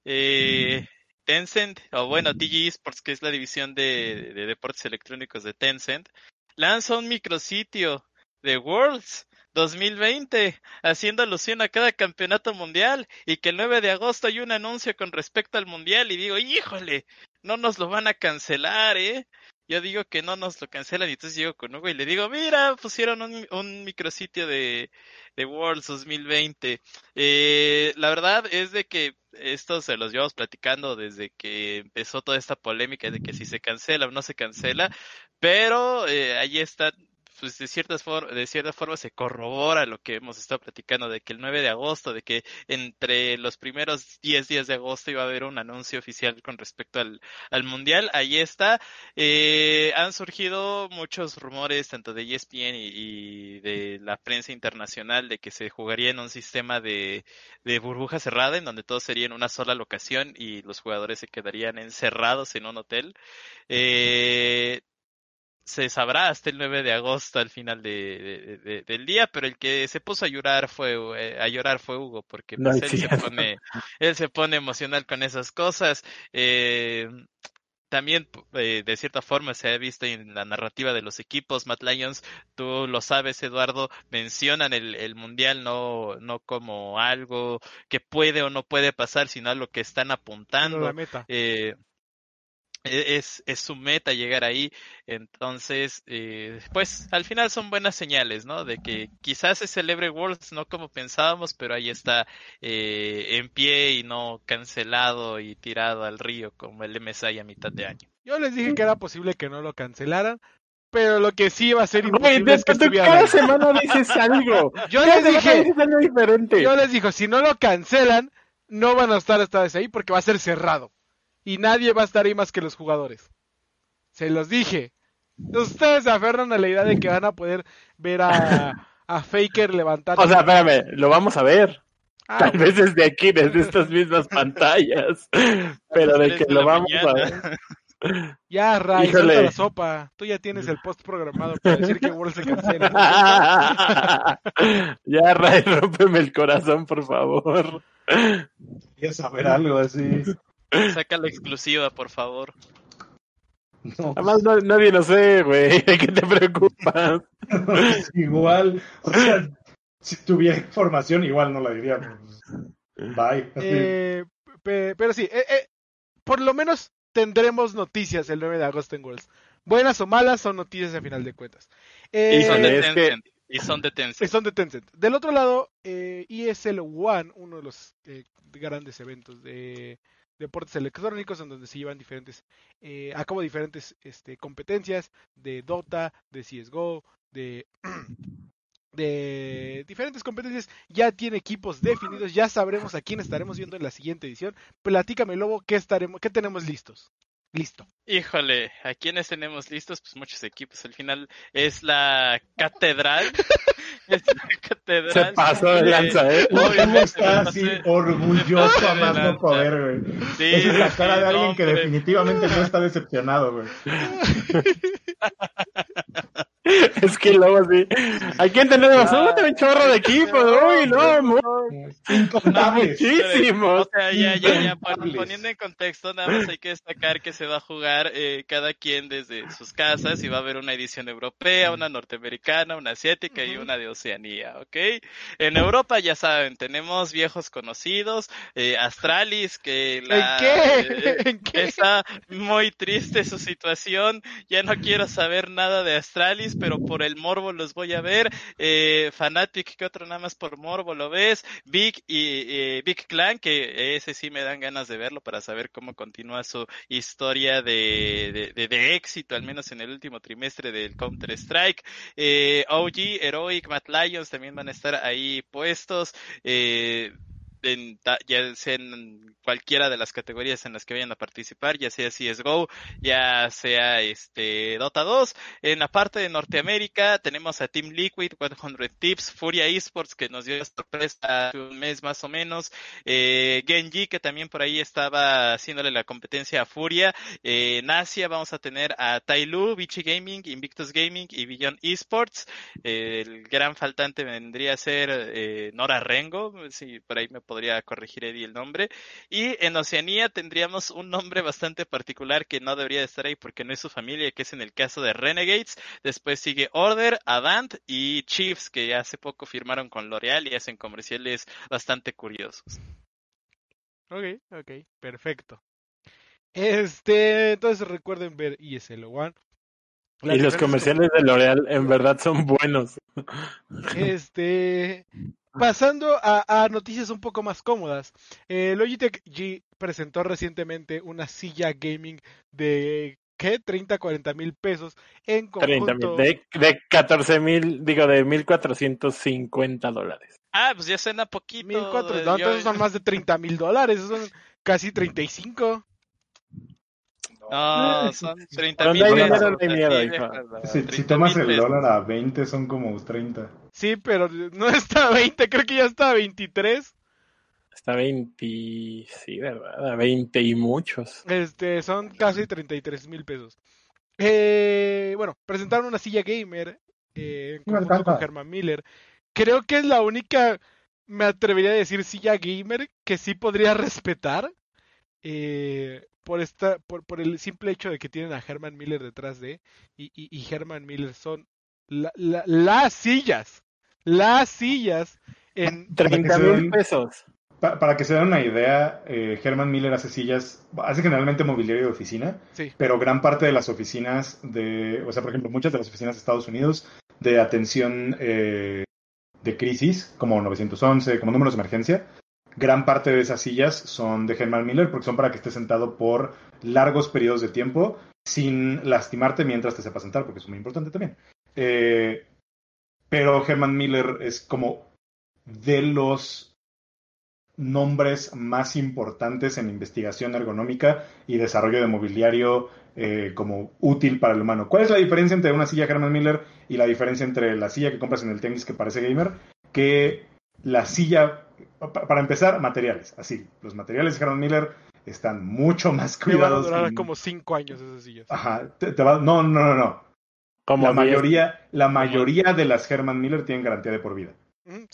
eh, Tencent, o bueno, TG Esports, que es la división de, deportes electrónicos de Tencent, lanza un micrositio de Worlds 2020, haciendo alusión a cada campeonato mundial, y que el 9 de agosto hay un anuncio con respecto al mundial, y digo, híjole, no nos lo van a cancelar, ¿eh? Yo digo que no nos lo cancelan, y entonces llego con Hugo y le digo, mira, pusieron un, un micrositio de, de Worlds 2020. Eh, la verdad es de que esto se los llevamos platicando desde que empezó toda esta polémica de que si se cancela o no se cancela, pero eh, ahí está pues de, ciertas de cierta forma se corrobora lo que hemos estado platicando de que el 9 de agosto, de que entre los primeros 10 días de agosto iba a haber un anuncio oficial con respecto al, al Mundial. Ahí está. Eh, han surgido muchos rumores, tanto de ESPN y, de la prensa internacional, de que se jugaría en un sistema de, de burbuja cerrada, en donde todo sería en una sola locación y los jugadores se quedarían encerrados en un hotel. Eh, se sabrá hasta el 9 de agosto al final de, del día, pero el que se puso a llorar fue eh, a llorar fue Hugo porque pues, él, se pone, él se pone emocional con esas cosas. Eh, también eh, de cierta forma se ha visto en la narrativa de los equipos, Matt Lions, tú lo sabes Eduardo, mencionan el, el mundial no, no como algo que puede o no puede pasar, sino a lo que están apuntando. La meta. Eh, es, es su meta llegar ahí. Entonces, eh, pues al final son buenas señales, ¿no? De que quizás se celebre Worlds no como pensábamos, pero ahí está eh, en pie y no cancelado y tirado al río como el MSI a mitad de año. Yo les dije que era posible que no lo cancelaran, pero lo que sí va a ser imposible es que estuviera cada semana dices algo. Yo les dije, diferente. yo les dije, si no lo cancelan, no van a estar esta vez ahí porque va a ser cerrado. Y nadie va a estar ahí más que los jugadores. Se los dije. Ustedes se aferran a la idea de que van a poder ver a, a Faker levantar. O sea, espérame, lo vamos a ver. Ah, Tal vez desde aquí, desde estas mismas pantallas. Pero de que lo vamos a ver. Ya, Ray, la sopa. Tú ya tienes el post programado para decir que World se cancela. ya, Ray, rómpeme el corazón, por favor. Quería saber algo así. Saca la exclusiva, por favor. Además, nadie lo sé, güey. ¿De qué te preocupas? igual, o sea, si tuviera información, igual no la diría. Bye. Eh, pero sí, eh, eh, por lo menos tendremos noticias el 9 de agosto en Worlds. Buenas o malas son noticias a final de cuentas. y son de Tencent. Y son de Tencent. son de Tencent. Del otro lado, ESL One, uno de los grandes eventos de deportes electrónicos en donde se llevan diferentes, eh, a cabo diferentes este, competencias de Dota, de CSGO, de, de diferentes competencias. Ya tiene equipos definidos, ya sabremos a quién estaremos viendo en la siguiente edición. Platícame, Lobo, ¿qué, estaremos, qué tenemos listos? Listo. Híjole, ¿a quiénes tenemos listos? Pues muchos equipos. Al final es la catedral. es la catedral. Se pasó de lanza, ¿eh? está así orgulloso a más no poder, güey. Sí, Esa es la cara de alguien que definitivamente no está decepcionado, güey. Es que luego sí. ¿A quién tenemos? Uh, un chorro de equipos. Uy, no, muchísimos. O sea, ya, ya, ya. Poniendo en contexto, nada más hay que destacar que se va a jugar eh, cada quien desde sus casas y va a haber una edición europea, una norteamericana, una asiática y una de Oceanía, ¿ok? En Europa, ya saben, tenemos viejos conocidos, eh, Astralis, que la, ¿En qué? ¿En qué? está muy triste su situación. Ya no quiero saber nada de Astralis pero por el morbo los voy a ver. Eh, Fanatic, que otro nada más por morbo lo ves. Big y Big Clan, que ese sí me dan ganas de verlo para saber cómo continúa su historia de, de, éxito, al menos en el último trimestre del Counter Strike. Eh, OG, Heroic, Matt Lions también van a estar ahí puestos. Eh, en, ya sea en cualquiera de las categorías en las que vayan a participar, ya sea CSGO, ya sea este Dota 2. En la parte de Norteamérica tenemos a Team Liquid, 100 Tips, Furia Esports que nos dio sorpresa hace un mes más o menos, eh, Genji que también por ahí estaba haciéndole la competencia a Furia, eh, en Asia vamos a tener a Tailu, Vichy Gaming, Invictus Gaming y Beyond Esports. el gran faltante vendría a ser eh, Nora Rengo, si por ahí me podría corregir Eddie el nombre. Y en Oceanía tendríamos un nombre bastante particular que no debería de estar ahí porque no es su familia, que es en el caso de Renegades. Después sigue Order, Avant y Chiefs, que hace poco firmaron con L'Oreal y hacen comerciales bastante curiosos. Ok, ok, perfecto. Este, entonces recuerden ver ESL One. y los comerciales de L'Oreal en verdad son buenos. Este, Pasando a, noticias un poco más cómodas, eh, Logitech G presentó recientemente una silla gaming de ¿qué? 30, 40 mil pesos en conjunto. de, de 14 mil, digo, de 1450 dólares. Ah, pues ya suena poquito. 1400, no, entonces son más de 30 mil dólares, son casi 35. No, son 30 mil Si, si tomas el dólar a 20 son como 30. Sí, pero no está a 20, creo que ya está a 23. Está a 20, sí, ¿verdad? A 20 y muchos. Este, son casi 33 mil pesos. Eh, bueno, presentaron una silla gamer eh, con Herman Miller. Creo que es la única, me atrevería a decir, silla gamer que sí podría respetar. Eh, por esta por, por el simple hecho de que tienen a Herman Miller detrás de y, y, Herman Miller son las sillas las sillas en 30 mil pesos para, que se den una idea eh, Herman Miller hace sillas hace generalmente mobiliario de oficina sí. pero gran parte de las oficinas de o sea por ejemplo muchas de las oficinas de Estados Unidos de atención eh, de crisis como 911 como números de emergencia gran parte de esas sillas son de Herman Miller porque son para que esté sentado por largos periodos de tiempo sin lastimarte mientras te sepas sentar, porque es muy importante también. Eh, pero Herman Miller es como de los nombres más importantes en investigación ergonómica y desarrollo de mobiliario eh, como útil para el humano. ¿Cuál es la diferencia entre una silla Herman Miller y la diferencia entre la silla que compras en el tenis que parece gamer? Que la silla, para empezar, materiales, así, los materiales de Herman Miller están mucho más cuidados. Van a durar como cinco años esas sillas. Ajá, no, no, no, no. la mayoría, la mayoría de las Herman Miller tienen garantía de por vida.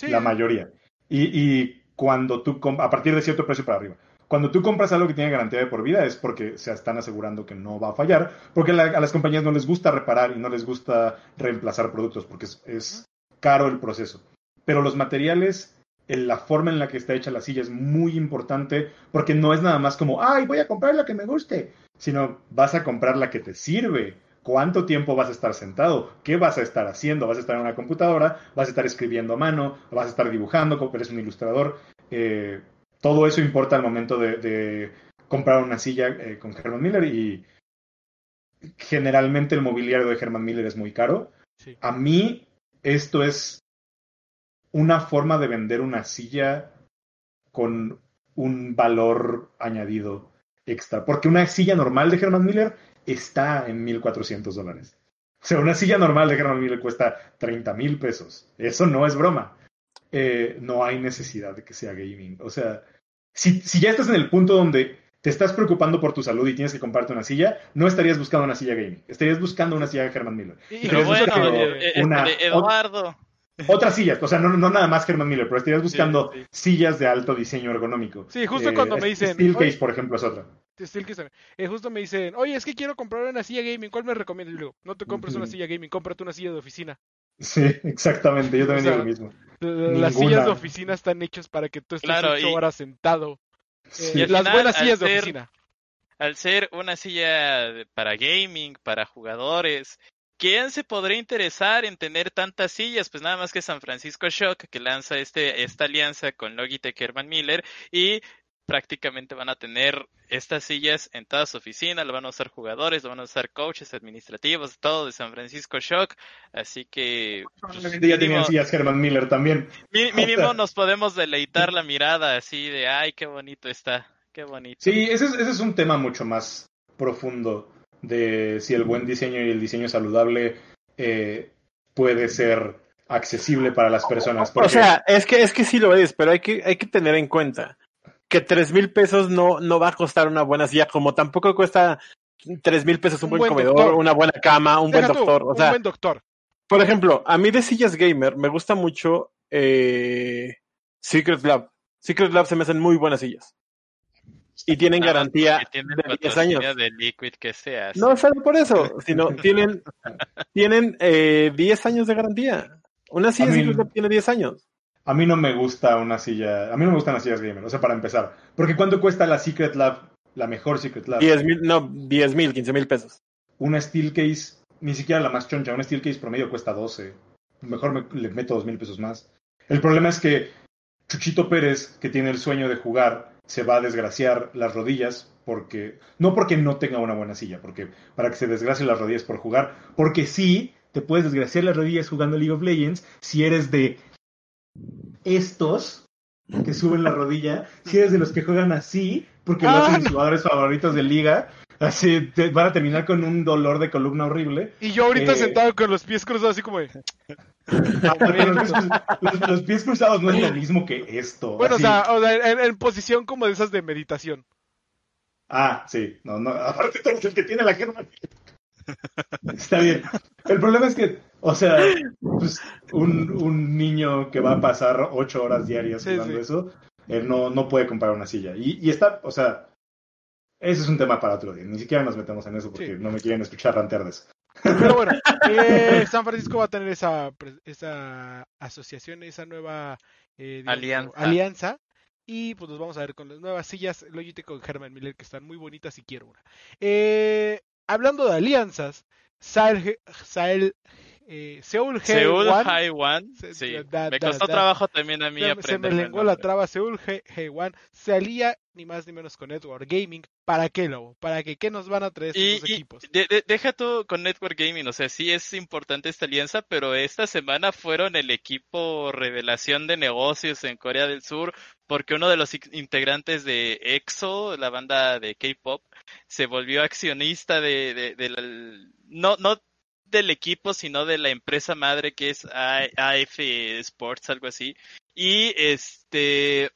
La mayoría. Y, cuando tú, a partir de cierto precio para arriba. Cuando tú compras algo que tiene garantía de por vida es porque se están asegurando que no va a fallar, porque a las compañías no les gusta reparar y no les gusta reemplazar productos, porque es, caro el proceso. Pero los materiales, la forma en la que está hecha la silla es muy importante, porque no es nada más como, ay, voy a comprar la que me guste, sino vas a comprar la que te sirve. Cuánto tiempo vas a estar sentado, qué vas a estar haciendo, vas a estar en una computadora, vas a estar escribiendo a mano, vas a estar dibujando, como eres un ilustrador. Eh, todo eso importa al momento de, comprar una silla eh, con Herman Miller y generalmente el mobiliario de Herman Miller es muy caro. A mí esto es una forma de vender una silla con un valor añadido extra. Porque una silla normal de Herman Miller está en 1.400 dólares. O sea, una silla normal de Herman Miller cuesta 30 mil pesos. Eso no es broma. Eh, no hay necesidad de que sea gaming. O sea, si, si ya estás en el punto donde te estás preocupando por tu salud y tienes que comprarte una silla, no estarías buscando una silla gaming. Estarías buscando una silla de Herman Miller. Bueno, eh, eh, Eduardo. Otras sillas, o sea, no, no nada más Herman Miller, pero estarías buscando sillas de alto diseño ergonómico. Sí, justo cuando me dicen. Steelcase, por ejemplo, es otra. Eh, justo me dicen, oye, es que quiero comprar una silla gaming, ¿cuál me recomiendas? Y digo, no te compres una silla gaming, cómprate una silla de oficina. Sí, exactamente, yo también digo lo mismo. Las sillas de oficina están hechas para que tú estés ocho horas sentado. Eh, las buenas sillas de oficina. Al ser una silla para gaming, para jugadores, ¿quién se podría interesar en tener tantas sillas? Pues nada más que San Francisco Shock, que lanza este, esta alianza con Logitech Herman Miller y prácticamente van a tener estas sillas en toda su oficina, lo van a usar jugadores, lo van a usar coaches administrativos, todo de San Francisco Shock, así que... Pues, ya tenían sillas Herman Miller también. Mínimo nos podemos deleitar la mirada así de, ay, qué bonito está, qué bonito. Sí, ese es, ese es un tema mucho más profundo de si el buen diseño y el diseño saludable eh, puede ser accesible para las personas. O sea, es que, es que sí lo es, pero hay que, hay que tener en cuenta que tres mil pesos no, no va a costar una buena silla, como tampoco cuesta tres mil pesos un, buen, comedor, una buena cama, un buen doctor. o sea, buen doctor. Por ejemplo, a mí de sillas gamer me gusta mucho eh, Secret Lab. Secret Lab se me hacen muy buenas sillas. Y tienen garantía de 10 años. De liquid que sea, no solo por eso, sino tienen, tienen eh, 10 años de garantía. Una silla Secret Lab tiene 10 años. A mí no me gusta una silla. A mí no me gustan las sillas gamer, o sea, para empezar. Porque ¿cuánto cuesta la Secret Lab? La mejor Secret Lab. 10 mil, no, 10 mil, 15 mil pesos. Una Steelcase, ni siquiera la más choncha, una Steelcase promedio cuesta 12. Mejor me, le meto 2 mil pesos más. El problema es que Chuchito Pérez, que tiene el sueño de jugar, se va a desgraciar las rodillas porque. No porque no tenga una buena silla, porque para que se desgracie las rodillas por jugar, porque sí te puedes desgraciar las rodillas jugando League of Legends si eres de estos que suben la rodilla, si eres de los que juegan así, porque lo hacen ah, jugadores favoritos de liga, así van a terminar con un dolor de columna horrible. Y yo ahorita eh, sentado con los pies cruzados así como de... los, pies, cruzados no es lo mismo que esto. Bueno, o sea, en, posición como de esas de meditación. Ah, sí. No, no, aparte tú eres el que tiene la germa. Está bien. El problema es que, o sea, pues, un, un, niño que va a pasar ocho horas diarias jugando eso, él no, no puede comprar una silla. Y, y está, o sea, ese es un tema para otro día. Ni siquiera nos metemos en eso porque no me quieren escuchar rantear de eso. Pero bueno, eh, San Francisco va a tener esa, esa asociación, esa nueva eh, alianza. alianza. Y pues nos vamos a ver con las nuevas sillas Logitech con Herman Miller que están muy bonitas y quiero una. Eh, hablando de alianzas, Sael, eh, High One. sí. me costó trabajo también a mí aprender. Se me lenguó la traba. Seoul High One se alía ni más ni menos con Network Gaming. ¿Para qué, Lobo? ¿Para qué? ¿Qué nos van a traer estos equipos? deja tú con Network Gaming. O sea, sí es importante esta alianza, pero esta semana fueron el equipo revelación de negocios en Corea del Sur porque uno de los integrantes de EXO, la banda de K-pop, se volvió accionista de, de, no, no del equipo, sino de la empresa madre que es AF Sports, algo así. Y este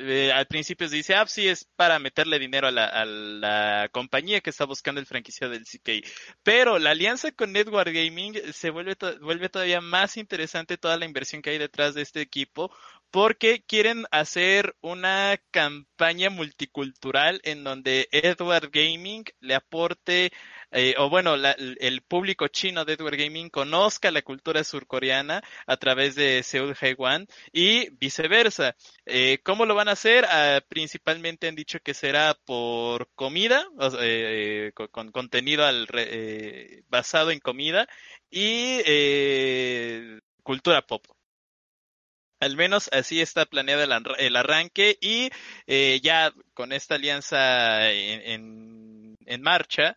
eh, al principio se dice, ah, sí, es para meterle dinero a la, a la compañía que está buscando el franquicia del CK. Pero la alianza con Network Gaming se vuelve, vuelve todavía más interesante toda la inversión que hay detrás de este equipo, porque quieren hacer una campaña multicultural en donde Edward Gaming le aporte eh, o bueno, el público chino de Edward Gaming conozca la cultura surcoreana a través de Seoul One y viceversa. Eh, ¿Cómo lo van a hacer? Ah, principalmente han dicho que será por comida, eh, con, contenido al, basado en comida y cultura pop. Al menos así está planeado el, arranque y ya con esta alianza en, en, marcha,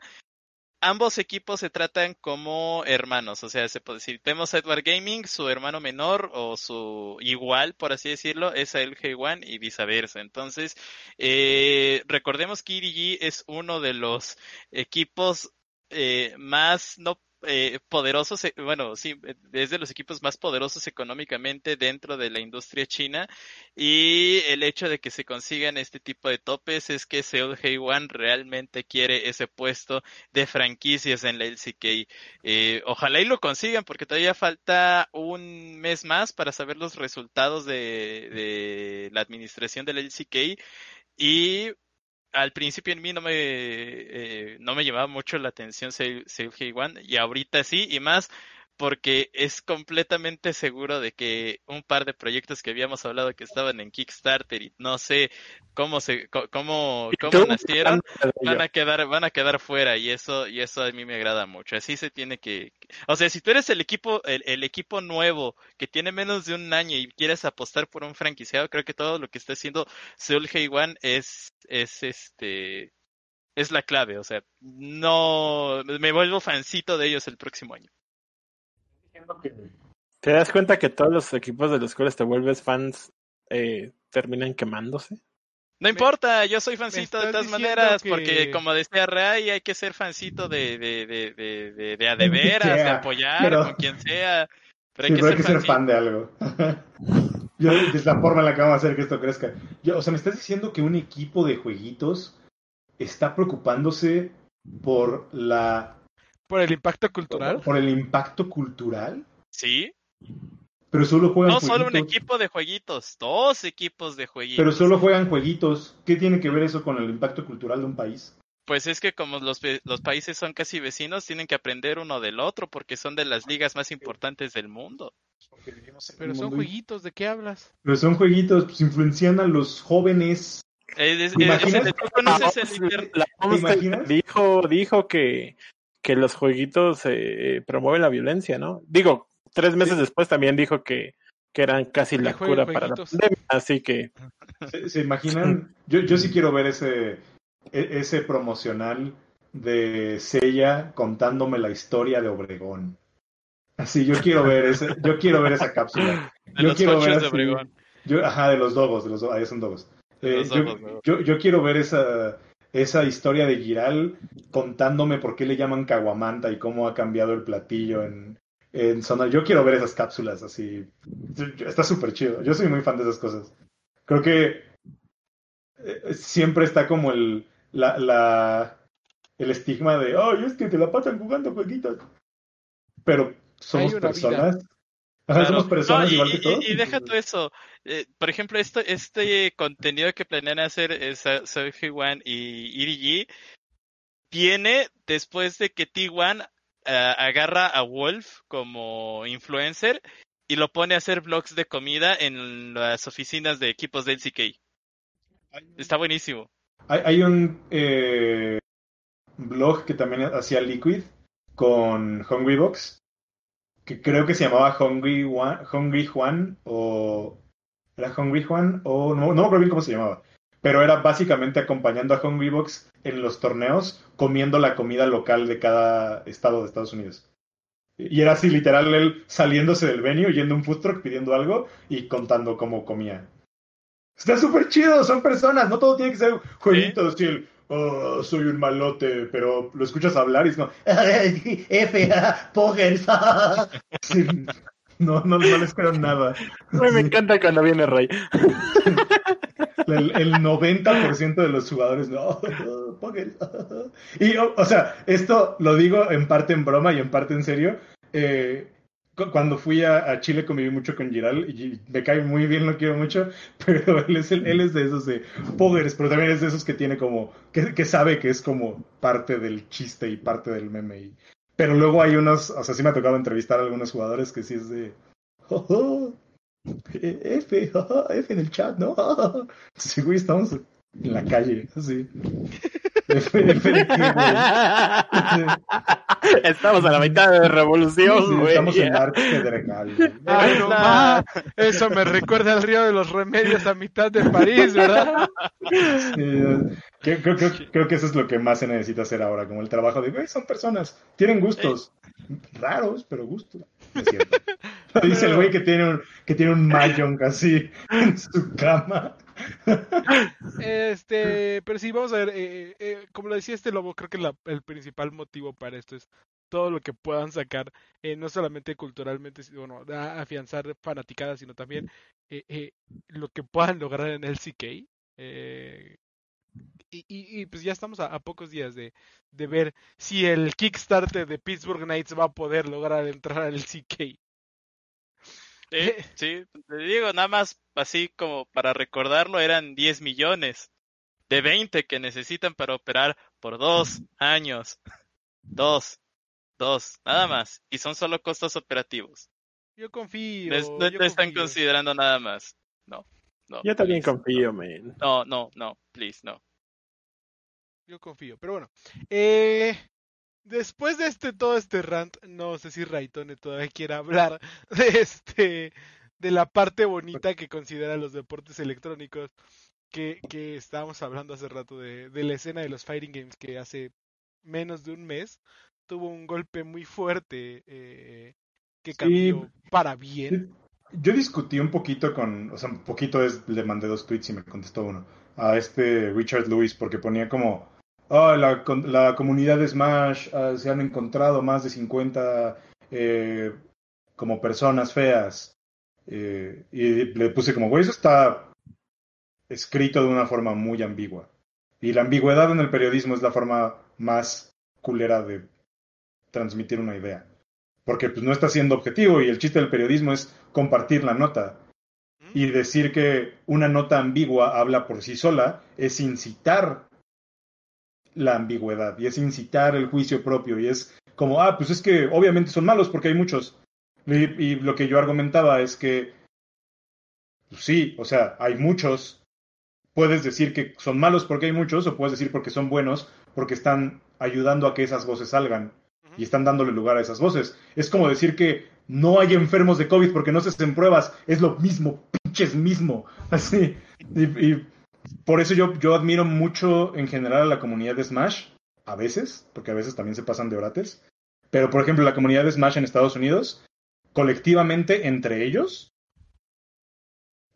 ambos equipos se tratan como hermanos, o sea, se puede decir, vemos a Edward Gaming, su hermano menor o su igual, por así decirlo, es a LG1 y viceversa. Entonces, eh, recordemos que EDG es uno de los equipos eh, más no eh, poderosos, eh, bueno, sí, es de los equipos más poderosos económicamente dentro de la industria china y el hecho de que se consigan este tipo de topes es que Seoul One realmente quiere ese puesto de franquicias en la LCK. Eh, ojalá y lo consigan porque todavía falta un mes más para saber los resultados de, de la administración de la LCK y al principio en mí no me, eh, no me llamaba mucho la atención Seulgi One y ahorita sí, y más porque es completamente seguro de que un par de proyectos que habíamos hablado que estaban en Kickstarter y no sé cómo se cómo, cómo nacieron van a quedar van a quedar fuera y eso y eso a mí me agrada mucho. Así se tiene que o sea si tú eres el equipo el, equipo nuevo que tiene menos de un año y quieres apostar por un franquiciado creo que todo lo que está haciendo Seoul One es es este es la clave o sea no me vuelvo fancito de ellos el próximo año ¿Te das cuenta que todos los equipos de los cuales te vuelves fans eh, terminan quemándose? No importa, yo soy fancito de todas maneras, porque como decía Ray, hay que ser fancito de, de, de, de, de, de, veras, de apoyar, con quien sea. Pero hay, que, ser fan de algo. yo, es la forma en la que vamos a hacer que esto crezca. Yo, o sea, me estás diciendo que un equipo de jueguitos está preocupándose por la ¿Por el impacto cultural? ¿Por el impacto cultural? Sí. Pero solo juegan No solo un equipo de jueguitos, dos equipos de jueguitos. Pero solo juegan jueguitos. ¿Qué tiene que ver eso con el impacto cultural de un país? Pues es que como los, los países son casi vecinos, tienen que aprender uno del otro porque son de las ligas más importantes del mundo. Pero son jueguitos, ¿de qué hablas? Pero son jueguitos, pues influencian a los jóvenes. Dijo, dijo que que los jueguitos eh, promueven la violencia, ¿no? Digo, tres meses después también dijo que, que eran casi la cura para la pandemia, así que... ¿Se, imaginan? Yo, yo sí quiero ver ese, e, ese promocional de Sella contándome la historia de Obregón. Así, yo quiero ver ese, yo quiero ver esa cápsula. yo quiero ver de Obregón. Yo, ajá, de los dogos, de los ahí son dogos. Eh, yo, yo, quiero ver esa, esa historia de Giral contándome por qué le llaman caguamanta y cómo ha cambiado el platillo en, en zona. Yo quiero ver esas cápsulas así. Está súper chido. Yo soy muy fan de esas cosas. Creo que eh, siempre está como el, la, la, el estigma de, ay, es que te la pasan jugando jueguitos. Pero somos personas y, deja todo eso. Eh, por ejemplo, esto, este contenido que planean hacer es Sophie One y EDG viene después de que T1 eh, agarra a Wolf como influencer y lo pone a hacer vlogs de comida en las oficinas de equipos del CK. Está buenísimo. Hay, un eh, blog que también hacía Liquid con Hungrybox que creo que se llamaba Hungry, Hungry Juan o... ¿Era Hungry Juan? O no, no me acuerdo bien cómo se llamaba. Pero era básicamente acompañando a Hungry Box en los torneos, comiendo la comida local de cada estado de Estados Unidos. Y era así, literal, él saliéndose del venue, yendo a un food truck pidiendo algo y contando cómo comía. Está súper chido, son personas, no todo tiene que ser jueguitos, ¿Sí? Oh, soy un malote, pero lo escuchas hablar y es como, F, Pogers. no, no, no les creo nada. Me encanta cuando viene Rey. El, el 90% de los jugadores, no, Pogers. Y, o, sea, esto lo digo en parte en broma y en parte en serio. Eh, cuando fui a, Chile conviví mucho con Giral y me cae muy bien, lo quiero mucho, pero él es, él es de esos de poggers, pero también es de esos que tiene como, que, sabe que es como parte del chiste y parte del meme. pero luego hay unos, o sea, sí me ha tocado entrevistar a algunos jugadores que sí es de, oh, F, F en el chat, ¿no? Sí, güey, estamos en la calle, así. Estamos a la mitad de revolución, güey. estamos en Arque Ay, no, eso me recuerda al río de los remedios a mitad de París, ¿verdad? creo, que eso es lo que más se necesita hacer ahora, como el trabajo de, güey, son personas, tienen gustos raros, pero gustos. Dice el güey que tiene un, que tiene un mahjong así en su cama. Este, pero sí, vamos a ver, eh, eh, como lo decía este lobo, creo que el principal motivo para esto es todo lo que puedan sacar, eh, no solamente culturalmente, bueno, afianzar fanaticadas, sino también lo que puedan lograr en el CK. Y, y, pues ya estamos a, pocos días de, de, ver si el Kickstarter de Pittsburgh Knights va a poder lograr entrar al CK. Sí, sí, te digo, nada más así como para recordarlo, eran 10 millones de 20 que necesitan para operar por dos años. Dos, dos, nada más. Y son solo costos operativos. Yo confío. No, están considerando nada más. No, no. Yo también confío, man. No, no, no, please, no. Yo confío, pero bueno. Eh, después de este todo este rant, no sé si Raitone todavía quiere hablar de este de la parte bonita que considera los deportes electrónicos que, que estábamos hablando hace rato de, de la escena de los fighting games que hace menos de un mes tuvo un golpe muy fuerte eh, que cambió para bien. Yo discutí un poquito con, o sea, un poquito es, le mandé dos tweets y me contestó uno a este Richard Lewis porque ponía como oh, la, la comunidad de Smash ah, se han encontrado más de 50 eh, como personas feas. Eh, y le puse como, güey, eso está escrito de una forma muy ambigua. Y la ambigüedad en el periodismo es la forma más culera de transmitir una idea. Porque pues, no está siendo objetivo y el chiste del periodismo es compartir la nota. Y decir que una nota ambigua habla por sí sola es incitar la ambigüedad y es incitar el juicio propio y es como, ah, pues es que obviamente son malos porque hay muchos. Y, lo que yo argumentaba es que, pues sí, o sea, hay muchos. Puedes decir que son malos porque hay muchos o puedes decir porque son buenos porque están ayudando a que esas voces salgan y están dándole lugar a esas voces. Es como decir que no hay enfermos de COVID porque no se hacen pruebas. Es lo mismo, pinches mismo. Así. y por eso yo, yo admiro mucho en general a la comunidad de Smash, a veces, porque a veces también se pasan de orates. Pero, por ejemplo, la comunidad de Smash en Estados Unidos, colectivamente entre ellos,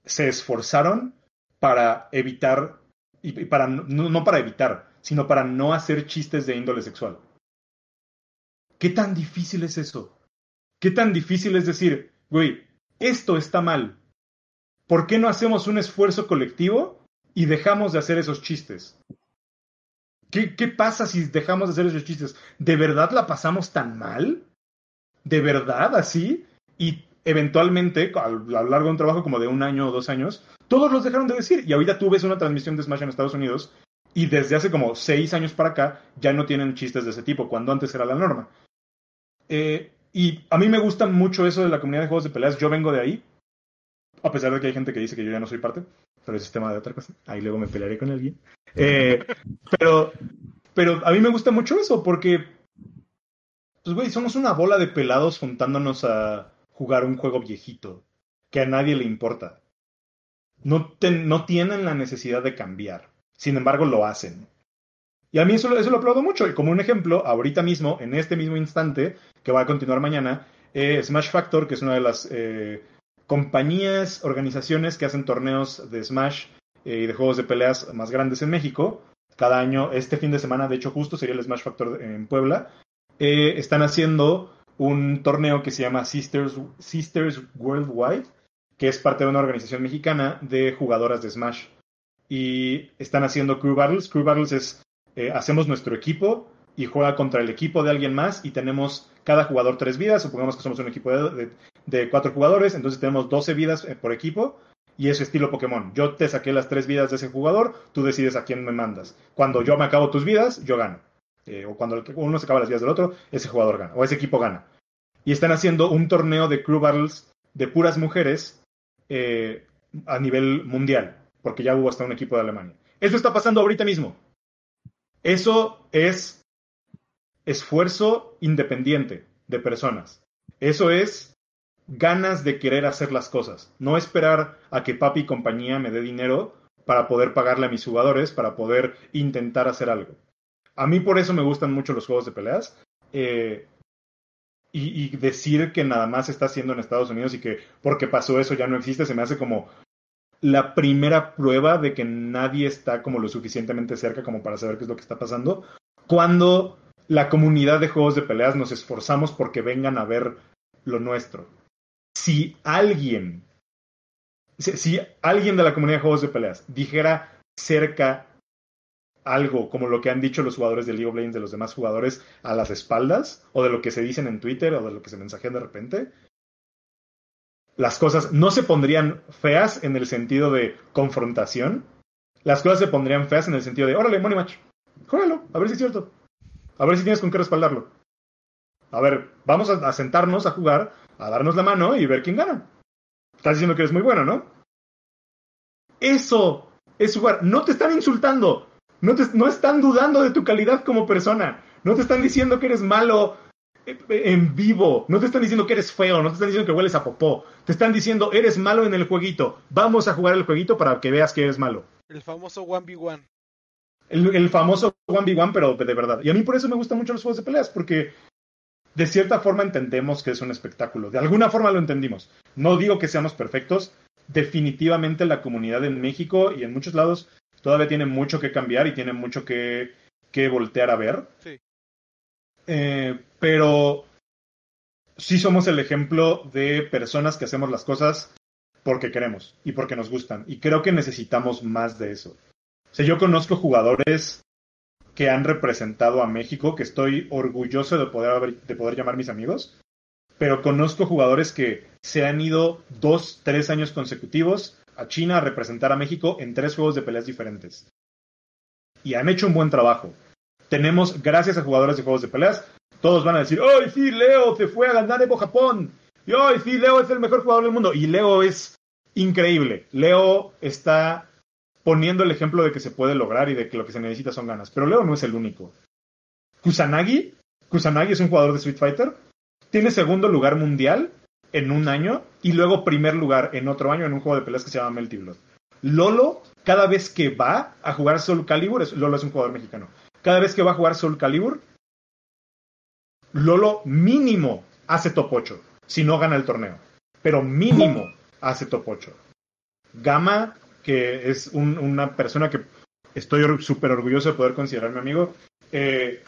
se esforzaron para evitar, y para, no, no para evitar, sino para no hacer chistes de índole sexual. ¿Qué tan difícil es eso? ¿Qué tan difícil es decir, güey, esto está mal? ¿Por qué no hacemos un esfuerzo colectivo y dejamos de hacer esos chistes? ¿Qué, ¿Qué, pasa si dejamos de hacer esos chistes? ¿De verdad la pasamos tan mal? ¿De verdad así? Y eventualmente, a lo largo de un trabajo como de un año o dos años, todos los dejaron de decir. Y ahorita tú ves una transmisión de Smash en Estados Unidos y desde hace como seis años para acá ya no tienen chistes de ese tipo, cuando antes era la norma. Eh, y a mí me gusta mucho eso de la comunidad de juegos de peleas. Yo vengo de ahí, a pesar de que hay gente que dice que yo ya no soy parte pero ese es tema de otra cosa. Ahí luego me pelearé con alguien. Eh, pero, pero a mí me gusta mucho eso porque Pues, güey, somos una bola de pelados juntándonos a jugar un juego viejito que a nadie le importa. No, no tienen la necesidad de cambiar. Sin embargo, lo hacen. Y a mí eso, eso lo aplaudo mucho. Y como un ejemplo, ahorita mismo, en este mismo instante, que va a continuar mañana, eh, Smash Factor, que es una de las eh, compañías, organizaciones que hacen torneos de Smash eh, y de juegos de peleas más grandes en México. Cada año, este fin de semana, de hecho, justo sería el Smash Factor en Puebla. están haciendo un torneo que se llama Sisters, Sisters Worldwide, que es parte de una organización mexicana de jugadoras de Smash. Y están haciendo Crew Battles. Crew Battles es, eh, hacemos nuestro equipo y juega contra el equipo de alguien más y tenemos cada jugador tres vidas. Supongamos que somos un equipo de, cuatro jugadores, entonces tenemos 12 vidas eh, por equipo. Y es estilo Pokémon. Yo te saqué las tres vidas de ese jugador, tú decides a quién me mandas. Cuando yo me acabo tus vidas, yo gano. Eh, o cuando uno se acaba las vidas del otro, ese jugador gana, o ese equipo gana. Y están haciendo un torneo de crew battles de puras mujeres eh, a nivel mundial, porque ya hubo hasta un equipo de Alemania. Eso está pasando ahorita mismo. Eso es esfuerzo independiente de personas. Eso es ganas de querer hacer las cosas. No esperar a que papi y compañía me dé dinero para poder pagarle a mis jugadores, para poder intentar hacer algo. A mí por eso me gustan mucho los juegos de peleas. Eh, y, decir que nada más está haciendo en Estados Unidos y que porque pasó eso ya no existe, se me hace como la primera prueba de que nadie está como lo suficientemente cerca como para saber qué es lo que está pasando. Cuando la comunidad de juegos de peleas nos esforzamos porque vengan a ver lo nuestro. Si alguien, si alguien de la comunidad de juegos de peleas dijera cerca algo como lo que han dicho los jugadores de League of Legends de los demás jugadores a las espaldas, o de lo que se dicen en Twitter, o de lo que se mensajean de repente, las cosas no se pondrían feas en el sentido de confrontación, las cosas se pondrían feas en el sentido de, órale, money match, juégalo, a ver si es cierto, a ver si tienes con qué respaldarlo. A ver, vamos a, sentarnos a jugar, a darnos la mano y ver quién gana. Estás diciendo que eres muy bueno, ¿no? Eso es jugar. No te están insultando. No, te, no están dudando de tu calidad como persona. No te están diciendo que eres malo eh, en vivo. No te están diciendo que eres feo. No te están diciendo que hueles a popó. Te están diciendo, eres malo en el jueguito. Vamos a jugar el jueguito para que veas que eres malo. El famoso 1v1. El, el famoso 1v1, pero de verdad. Y a mí por eso me gustan mucho los juegos de peleas, porque de cierta forma entendemos que es un espectáculo. De alguna forma lo entendimos. No digo que seamos perfectos. Definitivamente la comunidad en México y en muchos lados todavía tiene mucho que cambiar y tiene mucho que, que voltear a ver. Sí. Eh, pero sí somos el ejemplo de personas que hacemos las cosas porque queremos y porque nos gustan. Y creo que necesitamos más de eso. O sea, yo conozco jugadores que han representado a México, que estoy orgulloso de poder, de poder llamar mis amigos, pero conozco jugadores que se han ido dos, tres años consecutivos a China a representar a México en tres juegos de peleas diferentes. Y han hecho un buen trabajo. Tenemos, gracias a jugadores de juegos de peleas, todos van a decir, ¡ay, sí, Leo se fue a ganar Evo Japón! Y ¡ay, sí, Leo es el mejor jugador del mundo! Y Leo es increíble. Leo está poniendo el ejemplo de que se puede lograr y de que lo que se necesita son ganas. Pero Leo no es el único. Kusanagi, Kusanagi es un jugador de Street Fighter, tiene segundo lugar mundial en un año y luego primer lugar en otro año en un juego de peleas que se llama Melty Blood. Lolo, cada vez que va a jugar Soul Calibur, Lolo es un jugador mexicano, cada vez que va a jugar Soul Calibur, Lolo mínimo hace top 8, si no gana el torneo, pero mínimo hace top 8. Gama, que es una persona que estoy súper orgulloso de poder considerar mi amigo, eh,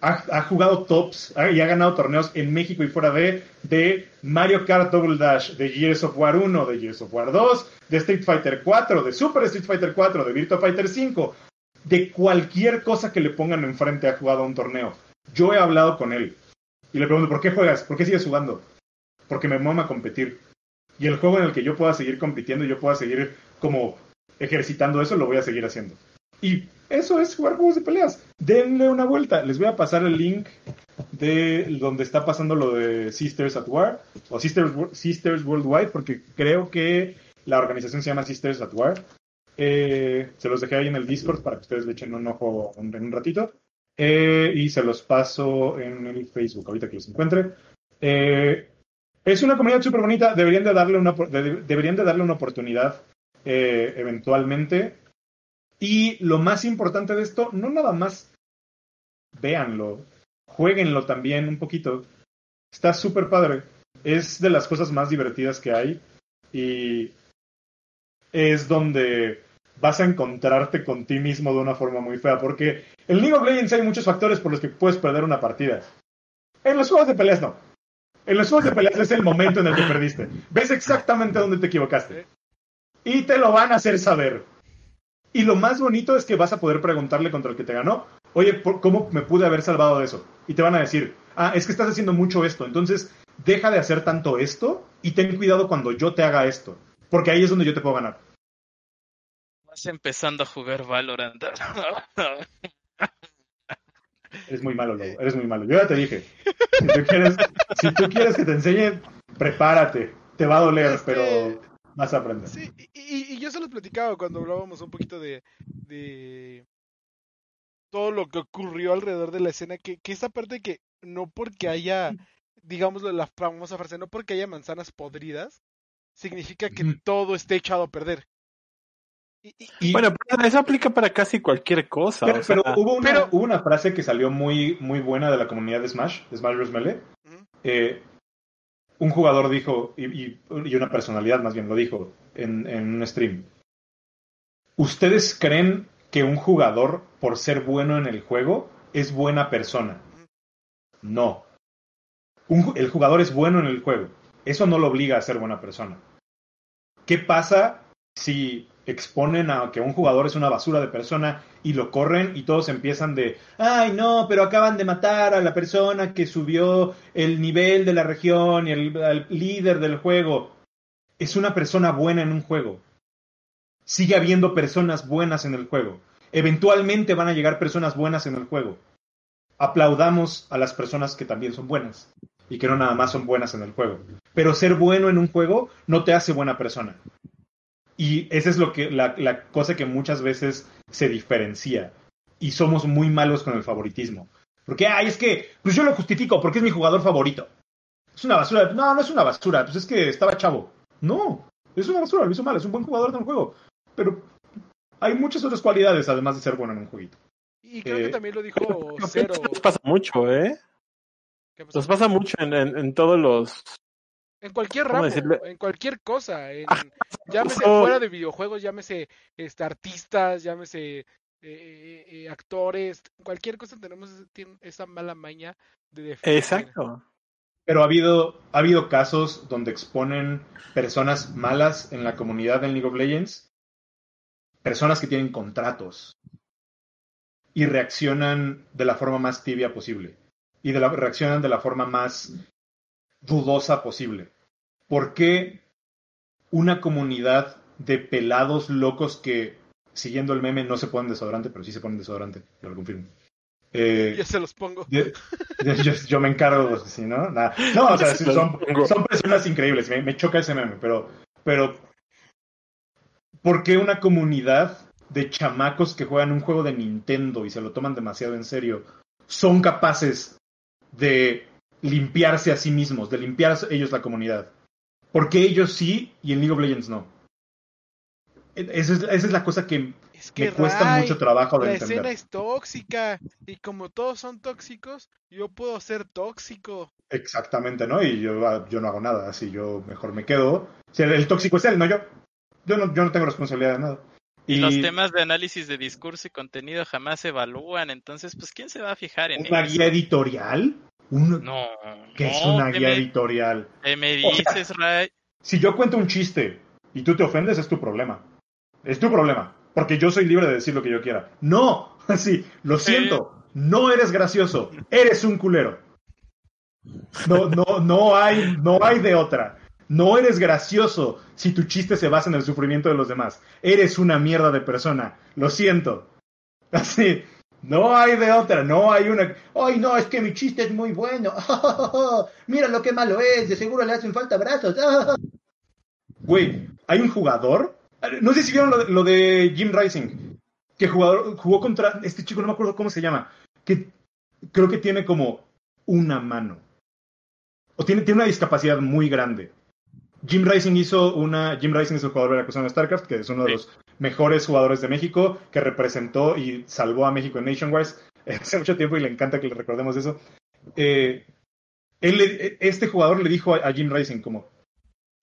ha, jugado tops y ha ganado torneos en México y fuera de, de Mario Kart Double Dash, de Gears of War 1, de Gears of War 2, de Street Fighter 4, de Super Street Fighter 4, de Virtua Fighter 5, de cualquier cosa que le pongan enfrente ha jugado un torneo. Yo he hablado con él y le pregunto, ¿por qué juegas? ¿Por qué sigues jugando? Porque me mama competir. Y el juego en el que yo pueda seguir compitiendo yo pueda seguir como ejercitando eso, lo voy a seguir haciendo. Y eso es jugar juegos de peleas. Denle una vuelta. Les voy a pasar el link de donde está pasando lo de Sisters at War o Sisters, Sisters Worldwide, porque creo que la organización se llama Sisters at War. Eh, se los dejé ahí en el Discord para que ustedes le echen un ojo en un ratito. Eh, y se los paso en el Facebook, ahorita que los encuentre. Eh, es una comunidad súper bonita, deberían de darle una, deberían de darle una oportunidad eh, eventualmente. Y lo más importante de esto, no nada más véanlo, jueguenlo también un poquito. Está súper padre. Es de las cosas más divertidas que hay y es donde vas a encontrarte con ti mismo de una forma muy fea, porque en League of Legends hay muchos factores por los que puedes perder una partida. En los juegos de peleas no. En los juegos de peleas es el momento en el que perdiste. Ves exactamente dónde te equivocaste. Y te lo van a hacer saber. Y lo más bonito es que vas a poder preguntarle contra el que te ganó, oye, ¿cómo me pude haber salvado de eso? Y te van a decir, ah, es que estás haciendo mucho esto, entonces deja de hacer tanto esto y ten cuidado cuando yo te haga esto, porque ahí es donde yo te puedo ganar. Vas empezando a jugar Valorant. Eres muy malo, Lobo. Eres muy malo. Yo ya te dije. Si tú quieres, si tú quieres que te enseñe, prepárate. Te va a doler, pero vas a aprender. Sí, y, yo se los platicaba cuando hablábamos un poquito de, de todo lo que ocurrió alrededor de la escena, que, que esa parte que no porque haya, digamos la famosa frase, no porque haya manzanas podridas, significa que todo esté echado a perder. bueno, eso aplica para casi cualquier cosa. Pero, hubo, una, una, frase que salió muy, muy buena de la comunidad de Smash, de Smash Bros. Melee. Eh, un jugador dijo, y, una personalidad más bien lo dijo en, un stream. ¿Ustedes creen que un jugador, por ser bueno en el juego, es buena persona? No. el jugador es bueno en el juego. Eso no lo obliga a ser buena persona. ¿Qué pasa si exponen a que un jugador es una basura de persona y lo corren y todos empiezan de, ay no, pero acaban de matar a la persona que subió el nivel de la región y el, líder del juego. Es una persona buena en un juego. Sigue habiendo personas buenas en el juego. Eventualmente van a llegar personas buenas en el juego. Aplaudamos a las personas que también son buenas y que no nada más son buenas en el juego. Pero ser bueno en un juego no te hace buena persona. Y esa es lo que, la, la cosa que muchas veces se diferencia. Y somos muy malos con el favoritismo. Porque, ay, es que, pues yo lo justifico porque es mi jugador favorito. Es una basura. No, no es una basura, pues es que estaba chavo. No, es una basura, lo hizo mal, es un buen jugador de un juego. Pero hay muchas otras cualidades además de ser bueno en un jueguito. Y creo que eh, también lo dijo Cero. Nos pasa mucho, ¿eh? Nos pasa mucho en, en todos los en cualquier ramo, en cualquier cosa. En, ah, llámese fuera de videojuegos, llámese este, artistas, llámese eh, eh, eh, actores, cualquier cosa tenemos esa mala maña de defender. Exacto. Pero ha habido, ha habido casos donde exponen personas malas en la comunidad del League of Legends, personas que tienen contratos y reaccionan de la forma más tibia posible. Y de la, reaccionan de la forma más dudosa posible. ¿Por qué una comunidad de pelados locos que, siguiendo el meme, no se ponen desodorante, pero sí se ponen desodorante, yo lo confirmo? Eh, ya se los pongo. Yo, me encargo, si no, nada. No, o sea, son, son personas increíbles, me, me, choca ese meme, pero, pero, ¿por qué una comunidad de chamacos que juegan un juego de Nintendo y se lo toman demasiado en serio son capaces de limpiarse a sí mismos, de limpiar ellos la comunidad. Porque ellos sí y en League of Legends no. Esa es, la cosa que, me cuesta mucho trabajo de la entender. escena es tóxica y como todos son tóxicos, yo puedo ser tóxico. Exactamente, ¿no? Y yo, ah, yo no hago nada, así yo mejor me quedo. Si el, tóxico es él, no yo. Yo no, yo no tengo responsabilidad de nada. Y, los temas de análisis de discurso y contenido jamás se evalúan, entonces, pues, ¿quién se va a fijar en ¿Una guía editorial? No. Que es una guía editorial. me dices, Ray. Si yo cuento un chiste y tú te ofendes, es tu problema. Es tu problema. Porque yo soy libre de decir lo que yo quiera. No, sí, lo siento. No eres gracioso. Eres un culero. No, no, no hay, no hay de otra. No eres gracioso si tu chiste se basa en el sufrimiento de los demás. Eres una mierda de persona. Lo siento. Así, no hay de otra, no hay una. Ay, no, es que mi chiste es muy bueno. Mira lo que malo es, de seguro le hacen falta brazos. Güey, hay un jugador. No sé si vieron lo de, Jim Rising. Que jugador, jugó contra. Este chico, no me acuerdo cómo se llama. que creo que tiene como una mano. O tiene, tiene una discapacidad muy grande. Jim Rising hizo una. Jim Rising es el jugador de la de StarCraft, que es uno de los mejores jugadores de México, que representó y salvó a México en Nationwide hace mucho tiempo y le encanta que le recordemos eso. Eh, él, este jugador le dijo a, Jim Rising como,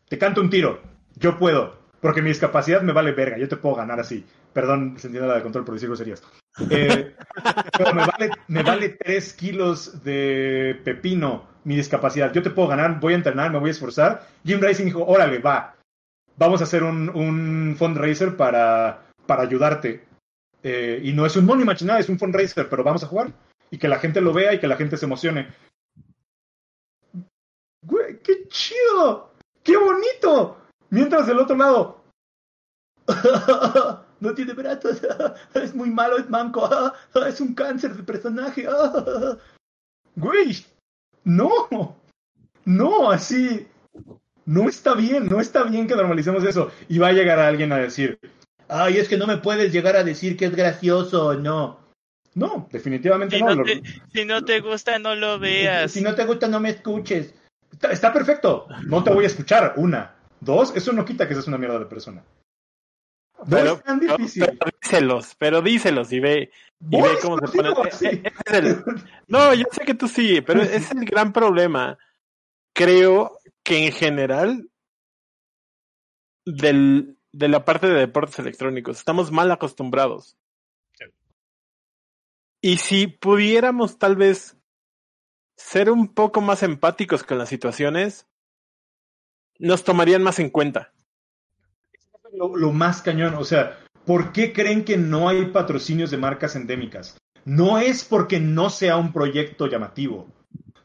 te canto un tiro, yo puedo, porque mi discapacidad me vale verga, yo te puedo ganar así. Perdón, se entiende la de control por decir serías. Eh, pero me vale, me vale tres kilos de pepino mi discapacidad. Yo te puedo ganar, voy a entrenar, me voy a esforzar. Jim Rising dijo, órale, va, vamos a hacer un, un fundraiser para, para ayudarte. Eh, y no es un money match, nada, es un fundraiser, pero vamos a jugar. Y que la gente lo vea y que la gente se emocione. Güey, qué chido, qué bonito. Mientras del otro lado, no tiene brazos, es muy malo, es manco, es un cáncer de personaje. Güey, no, no, así, no está bien, no está bien que normalicemos eso. Y va a llegar alguien a decir, ay, es que no me puedes llegar a decir que es gracioso, no. No, definitivamente no. si no te gusta, no lo veas. Si no te gusta, no me escuches. Está, perfecto, no te voy a escuchar. Una. Dos, eso no quita que seas una mierda de persona. No es tan difícil. Pero, díselos, pero díselos y ve, y ve cómo se pone. Eh, eh, no, yo sé que tú sí, pero es el gran problema. Creo que en general del, de la parte de deportes electrónicos estamos mal acostumbrados. Y si pudiéramos tal vez ser un poco más empáticos con las situaciones, nos tomarían más en cuenta. Lo, lo, más cañón, o sea, ¿por qué creen que no hay patrocinios de marcas endémicas? No es porque no sea un proyecto llamativo,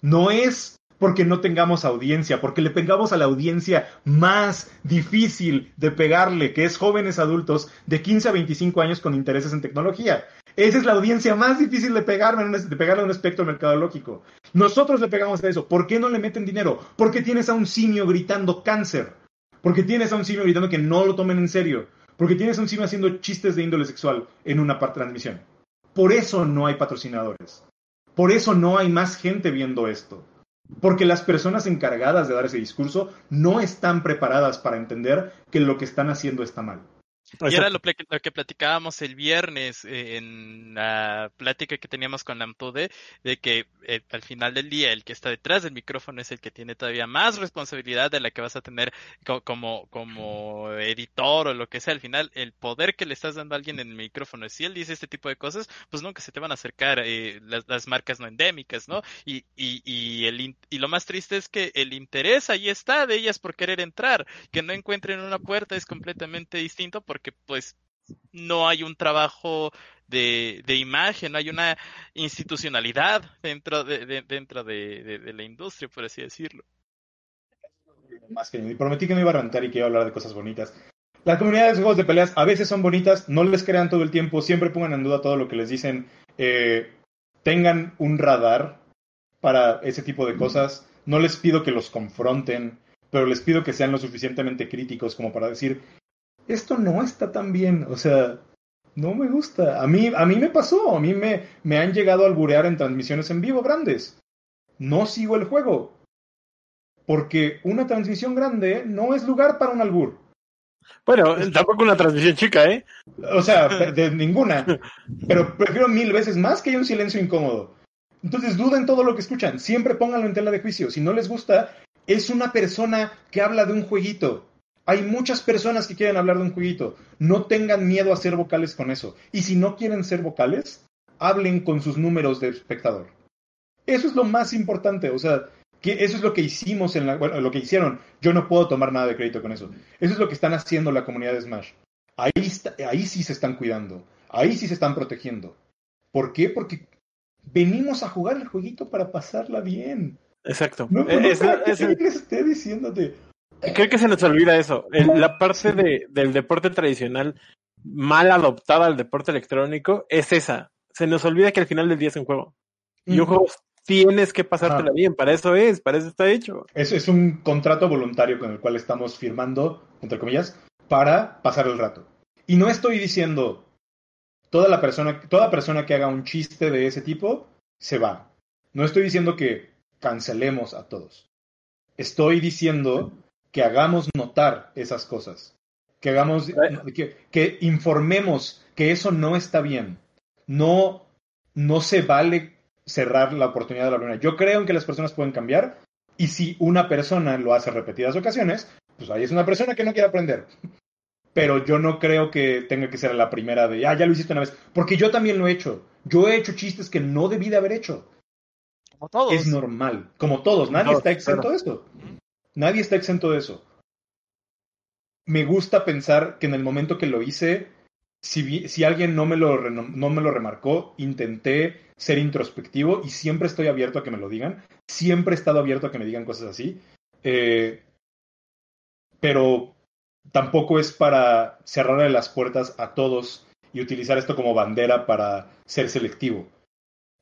no es porque no tengamos audiencia, porque le pegamos a la audiencia más difícil de pegarle, que es jóvenes adultos de 15 a 25 años con intereses en tecnología. Esa es la audiencia más difícil de, pegarle, de pegarle a un espectro mercadológico. Nosotros le pegamos a eso. ¿Por qué no le meten dinero? Porque tienes a un simio gritando cáncer. Porque tienes a un simio gritando que no lo tomen en serio. Porque tienes a un simio haciendo chistes de índole sexual en una transmisión. Por eso no hay patrocinadores. Por eso no hay más gente viendo esto. Porque las personas encargadas de dar ese discurso no están preparadas para entender que lo que están haciendo está mal. Y era lo, que platicábamos el viernes eh, en la plática que teníamos con Amtude, de que eh, al final del día el que está detrás del micrófono es el que tiene todavía más responsabilidad de la que vas a tener como, como editor o lo que sea. Al final, el poder que le estás dando a alguien en el micrófono, si él dice este tipo de cosas, pues nunca se te van a acercar eh, las, marcas no endémicas, ¿no? Y, y, y, el, y lo más triste es que el interés ahí está de ellas por querer entrar, que no encuentren una puerta es completamente distinto porque pues no hay un trabajo de, de imagen, no hay una institucionalidad dentro de, dentro de, la industria, por así decirlo. Más que prometí que no iba a rentar y que iba a hablar de cosas bonitas. Las comunidades de juegos de peleas a veces son bonitas, no les crean todo el tiempo, siempre pongan en duda todo lo que les dicen. Eh, tengan un radar para ese tipo de cosas. No les pido que los confronten, pero les pido que sean lo suficientemente críticos como para decir, esto no está tan bien, o sea, no me gusta. A mí, a mí me pasó, a mí me, me han llegado a alburear en transmisiones en vivo grandes. No sigo el juego. Porque una transmisión grande no es lugar para un albur. Bueno, tampoco una transmisión chica, ¿eh? O sea, de, ninguna. Pero prefiero mil veces más que haya un silencio incómodo. Entonces duden todo lo que escuchan. Siempre pónganlo en tela de juicio. Si no les gusta, es una persona que habla de un jueguito. Hay muchas personas que quieren hablar de un jueguito. No tengan miedo a ser vocales con eso. Y si no quieren ser vocales, hablen con sus números de espectador. Eso es lo más importante. O sea, que eso es lo que hicimos en la, bueno, lo que hicieron. Yo no puedo tomar nada de crédito con eso. Eso es lo que están haciendo la comunidad de Smash. Ahí, ahí sí se están cuidando. Ahí sí se están protegiendo. ¿Por qué? Porque venimos a jugar el jueguito para pasarla bien. Exacto. No, es, esté diciéndote, Creo que se nos olvida eso. la parte de, del deporte tradicional mal adoptada al deporte electrónico es esa. Se nos olvida que al final del día es un juego. Y un juego tienes que pasártela bien. Para eso es, para eso está hecho. Es, es un contrato voluntario con el cual estamos firmando, entre comillas, para pasar el rato. Y no estoy diciendo, toda la persona, toda persona que haga un chiste de ese tipo se va. No estoy diciendo que cancelemos a todos. Estoy diciendo que hagamos notar esas cosas. Que hagamos, que, que informemos que eso no está bien. No, no se vale cerrar la oportunidad de la luna. Yo creo en que las personas pueden cambiar y si una persona lo hace repetidas ocasiones, pues ahí es una persona que no quiere aprender. Pero yo no creo que tenga que ser la primera de, ah, ya lo hiciste una vez. Porque yo también lo he hecho. Yo he hecho chistes que no debí de haber hecho. Como todos. Es normal. Como todos. Nadie está exento de eso. Nadie está exento de eso. Me gusta pensar que en el momento que lo hice, si, alguien no me, lo, no me lo remarcó, intenté ser introspectivo y siempre estoy abierto a que me lo digan. Siempre he estado abierto a que me digan cosas así. Eh, pero tampoco es para cerrarle las puertas a todos y utilizar esto como bandera para ser selectivo.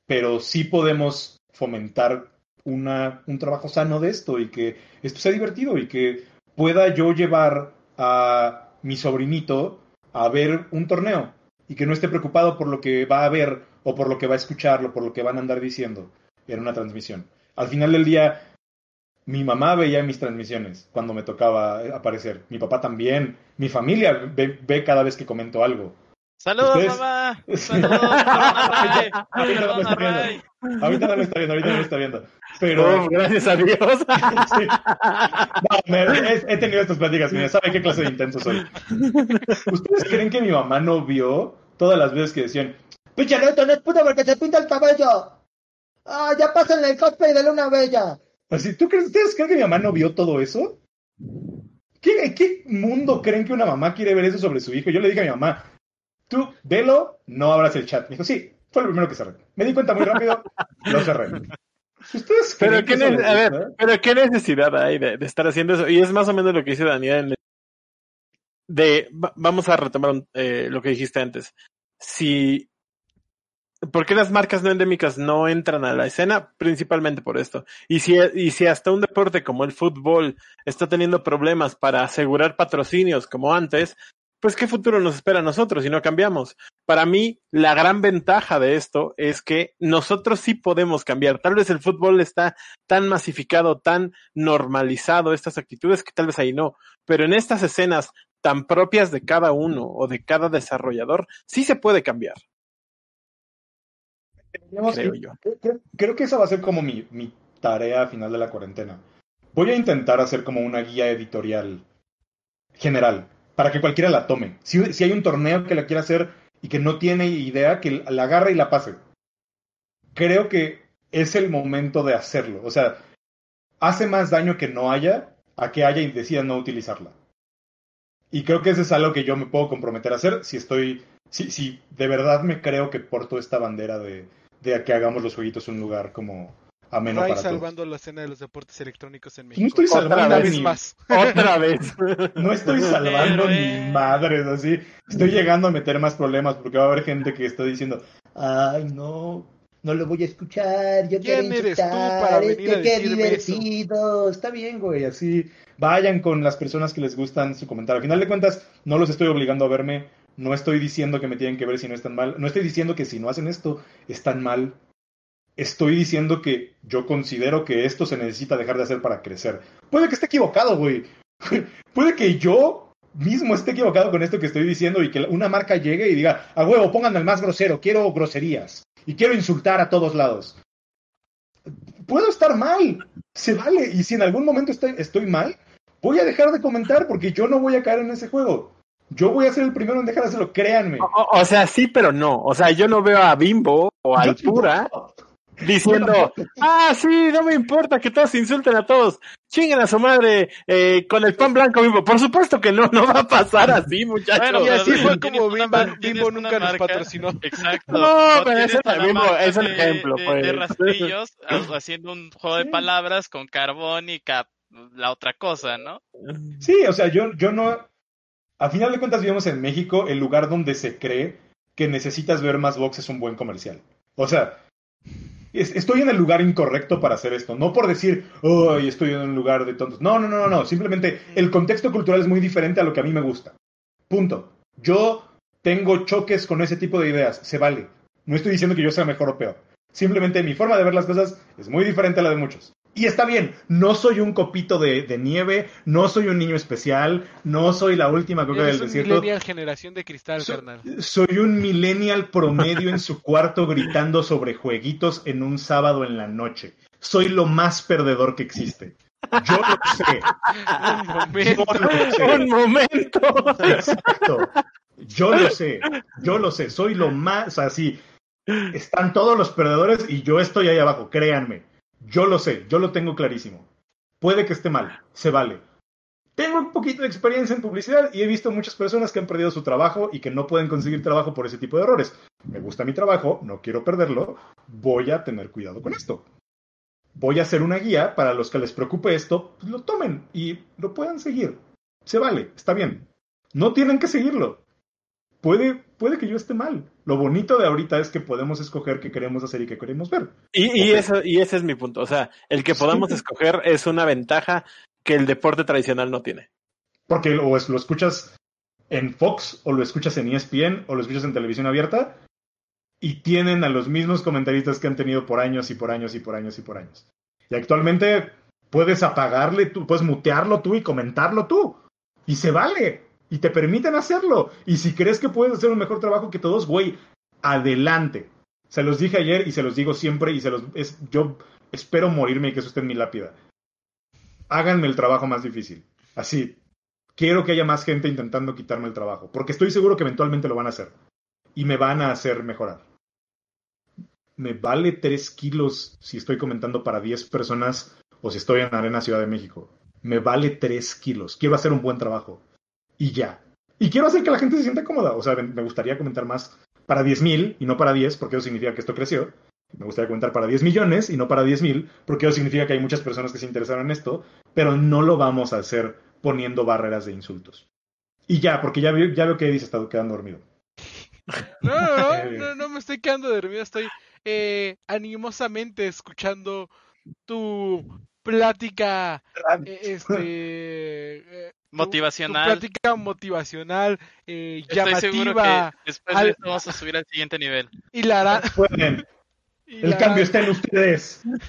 Pero sí podemos fomentar una, un trabajo sano de esto y que esto sea divertido y que pueda yo llevar a mi sobrinito a ver un torneo y que no esté preocupado por lo que va a ver o por lo que va a escuchar o por lo que van a andar diciendo en una transmisión. Al final del día, mi mamá veía mis transmisiones cuando me tocaba aparecer. Mi papá también. Mi familia ve, cada vez que comento algo. Saludos, mamá. Saludos, ahorita, no lo está viendo. Ahorita no lo está viendo, ahorita no lo está viendo. Pero. Oh, gracias a Dios. no, he, tenido estas pláticas, mira, ¿saben qué clase de intenso soy? ¿Ustedes creen que mi mamá no vio todas las veces que decían, pinche no es puto porque se pinta el cabello? Ah, ya pásenle el cosplay de Luna Bella. Así, ¿tú crees, ¿Ustedes creen que mi mamá no vio todo eso? ¿Qué, ¿Qué mundo creen que una mamá quiere ver eso sobre su hijo? Yo le dije a mi mamá, tú, velo, no abras el chat. Me dijo, sí, fue lo primero que cerré. Me di cuenta muy rápido, lo cerré. ¿Ustedes pero, qué a ver, pero qué necesidad hay de, estar haciendo eso. Y es más o menos lo que dice Daniel. De, vamos a retomar eh, lo que dijiste antes. Si ¿Por qué las marcas no endémicas no entran a la escena? Principalmente por esto. Y si, y si hasta un deporte como el fútbol está teniendo problemas para asegurar patrocinios como antes, pues qué futuro nos espera a nosotros si no cambiamos. Para mí, la gran ventaja de esto es que nosotros sí podemos cambiar. Tal vez el fútbol está tan masificado, tan normalizado, estas actitudes, que tal vez ahí no. Pero en estas escenas tan propias de cada uno o de cada desarrollador, sí se puede cambiar creo, que esa va a ser como mi, mi tarea final de la cuarentena. Voy a intentar hacer como una guía editorial general para que cualquiera la tome. Si, si hay un torneo que la quiera hacer y que no tiene idea, que la agarre y la pase. Creo que es el momento de hacerlo. O sea, hace más daño que no haya a que haya y decida no utilizarla. Y creo que eso es algo que yo me puedo comprometer a hacer si estoy, si, si de verdad me creo que porto esta bandera de, de que hagamos los jueguitos un lugar como ameno para salvando la escena de los deportes electrónicos en México. No estoy salvando vez más. Otra vez. No estoy salvando ni madres, así. Estoy llegando a meter más problemas porque va a haber gente que está diciendo, ay, no, no lo voy a escuchar, yo ¿Quién eres tú para venir a qué divertido. Está bien, güey, así vayan con las personas que les gustan su comentario. Al final de cuentas, no los estoy obligando a verme, no estoy diciendo que me tienen que ver si no están mal. No estoy diciendo que si no hacen esto están mal. Estoy diciendo que yo considero que esto se necesita dejar de hacer para crecer. Puede que esté equivocado, güey. Puede que yo mismo esté equivocado con esto que estoy diciendo y que una marca llegue y diga, a huevo, pongan al más grosero, quiero groserías y quiero insultar a todos lados. Puedo estar mal, se vale. Y si en algún momento estoy, estoy mal, voy a dejar de comentar porque yo no voy a caer en ese juego. Yo voy a ser el primero en dejar de hacerlo, créanme. O, sea, sí, pero no. O sea, yo no veo a Bimbo o a Alpura diciendo, ah, sí, no me importa que todos insulten a todos. Chinguen a su madre eh, con el pan blanco Bimbo. Por supuesto que no, no va a pasar así, muchachos. y así fue como Bimbo, Bimbo nunca nos patrocinó. Exacto. No, pero ese es, Bimbo, es el ejemplo. De, pues. de rastrillos, haciendo un juego de palabras con carbón y cap la otra cosa, ¿no? Sí, o sea, yo, yo no, a final de cuentas vivimos en México, el lugar donde se cree que necesitas ver más box es un buen comercial. O sea, estoy en el lugar incorrecto para hacer esto. No por decir, oh, estoy en un lugar de tontos. No, no, no, no. Simplemente el contexto cultural es muy diferente a lo que a mí me gusta. Punto. Yo tengo choques con ese tipo de ideas, se vale. No estoy diciendo que yo sea mejor o peor. Simplemente mi forma de ver las cosas es muy diferente a la de muchos. Y está bien, no soy un copito de, nieve, no soy un niño especial, no soy la última coca del desierto. Soy millennial generación de cristal, carnal. Soy un millennial promedio en su cuarto gritando sobre jueguitos en un sábado en la noche. Soy lo más perdedor que existe. Yo lo sé. un momento. Un momento. Exacto. Yo lo sé. Yo lo sé. Soy lo más así. Están todos los perdedores y yo estoy ahí abajo, créanme. Yo lo sé, yo lo tengo clarísimo. Puede que esté mal, se vale. Tengo un poquito de experiencia en publicidad y he visto muchas personas que han perdido su trabajo y que no pueden conseguir trabajo por ese tipo de errores. Me gusta mi trabajo, no quiero perderlo, voy a tener cuidado con esto. Voy a hacer una guía para los que les preocupe esto, pues lo tomen y lo puedan seguir. Se vale, está bien. No tienen que seguirlo. Puede puede que yo esté mal. Lo bonito de ahorita es que podemos escoger qué queremos hacer y qué queremos ver. Y, eso, y ese es mi punto. O sea, el que podamos escoger es una ventaja que el deporte tradicional no tiene. Porque o lo escuchas en Fox, o lo escuchas en ESPN, o lo escuchas en televisión abierta, y tienen a los mismos comentaristas que han tenido por años y por años y por años y por años. Y actualmente puedes apagarle tú, puedes mutearlo tú y comentarlo tú. Y se vale y te permiten hacerlo. Y si crees que puedes hacer un mejor trabajo que todos, güey, adelante. Se los dije ayer y se los digo siempre y se los es, yo espero morirme y que eso esté en mi lápida. Háganme el trabajo más difícil. Así. Quiero que haya más gente intentando quitarme el trabajo, porque estoy seguro que eventualmente lo van a hacer y me van a hacer mejorar. Me vale tres kilos si estoy comentando para 10 personas o si estoy en Arena Ciudad de México. Me vale tres kilos. Quiero hacer un buen trabajo y ya. Y quiero hacer que la gente se sienta cómoda. O sea, me gustaría comentar más para 10.000 y no para 10, porque eso significa que esto creció. Me gustaría comentar para 10 millones y no para 10.000, porque eso significa que hay muchas personas que se interesaron en esto, pero no lo vamos a hacer poniendo barreras de insultos. Y ya, porque ya, veo, ya veo que dice está quedando dormido. No, no, no, no, me estoy quedando dormido, estoy eh, animosamente escuchando tu plática eh, este, eh, motivacional. plática motivacional, eh, llamativa. Estoy seguro que después de esto vamos a subir al siguiente nivel. Y la hará... El cambio está en ustedes.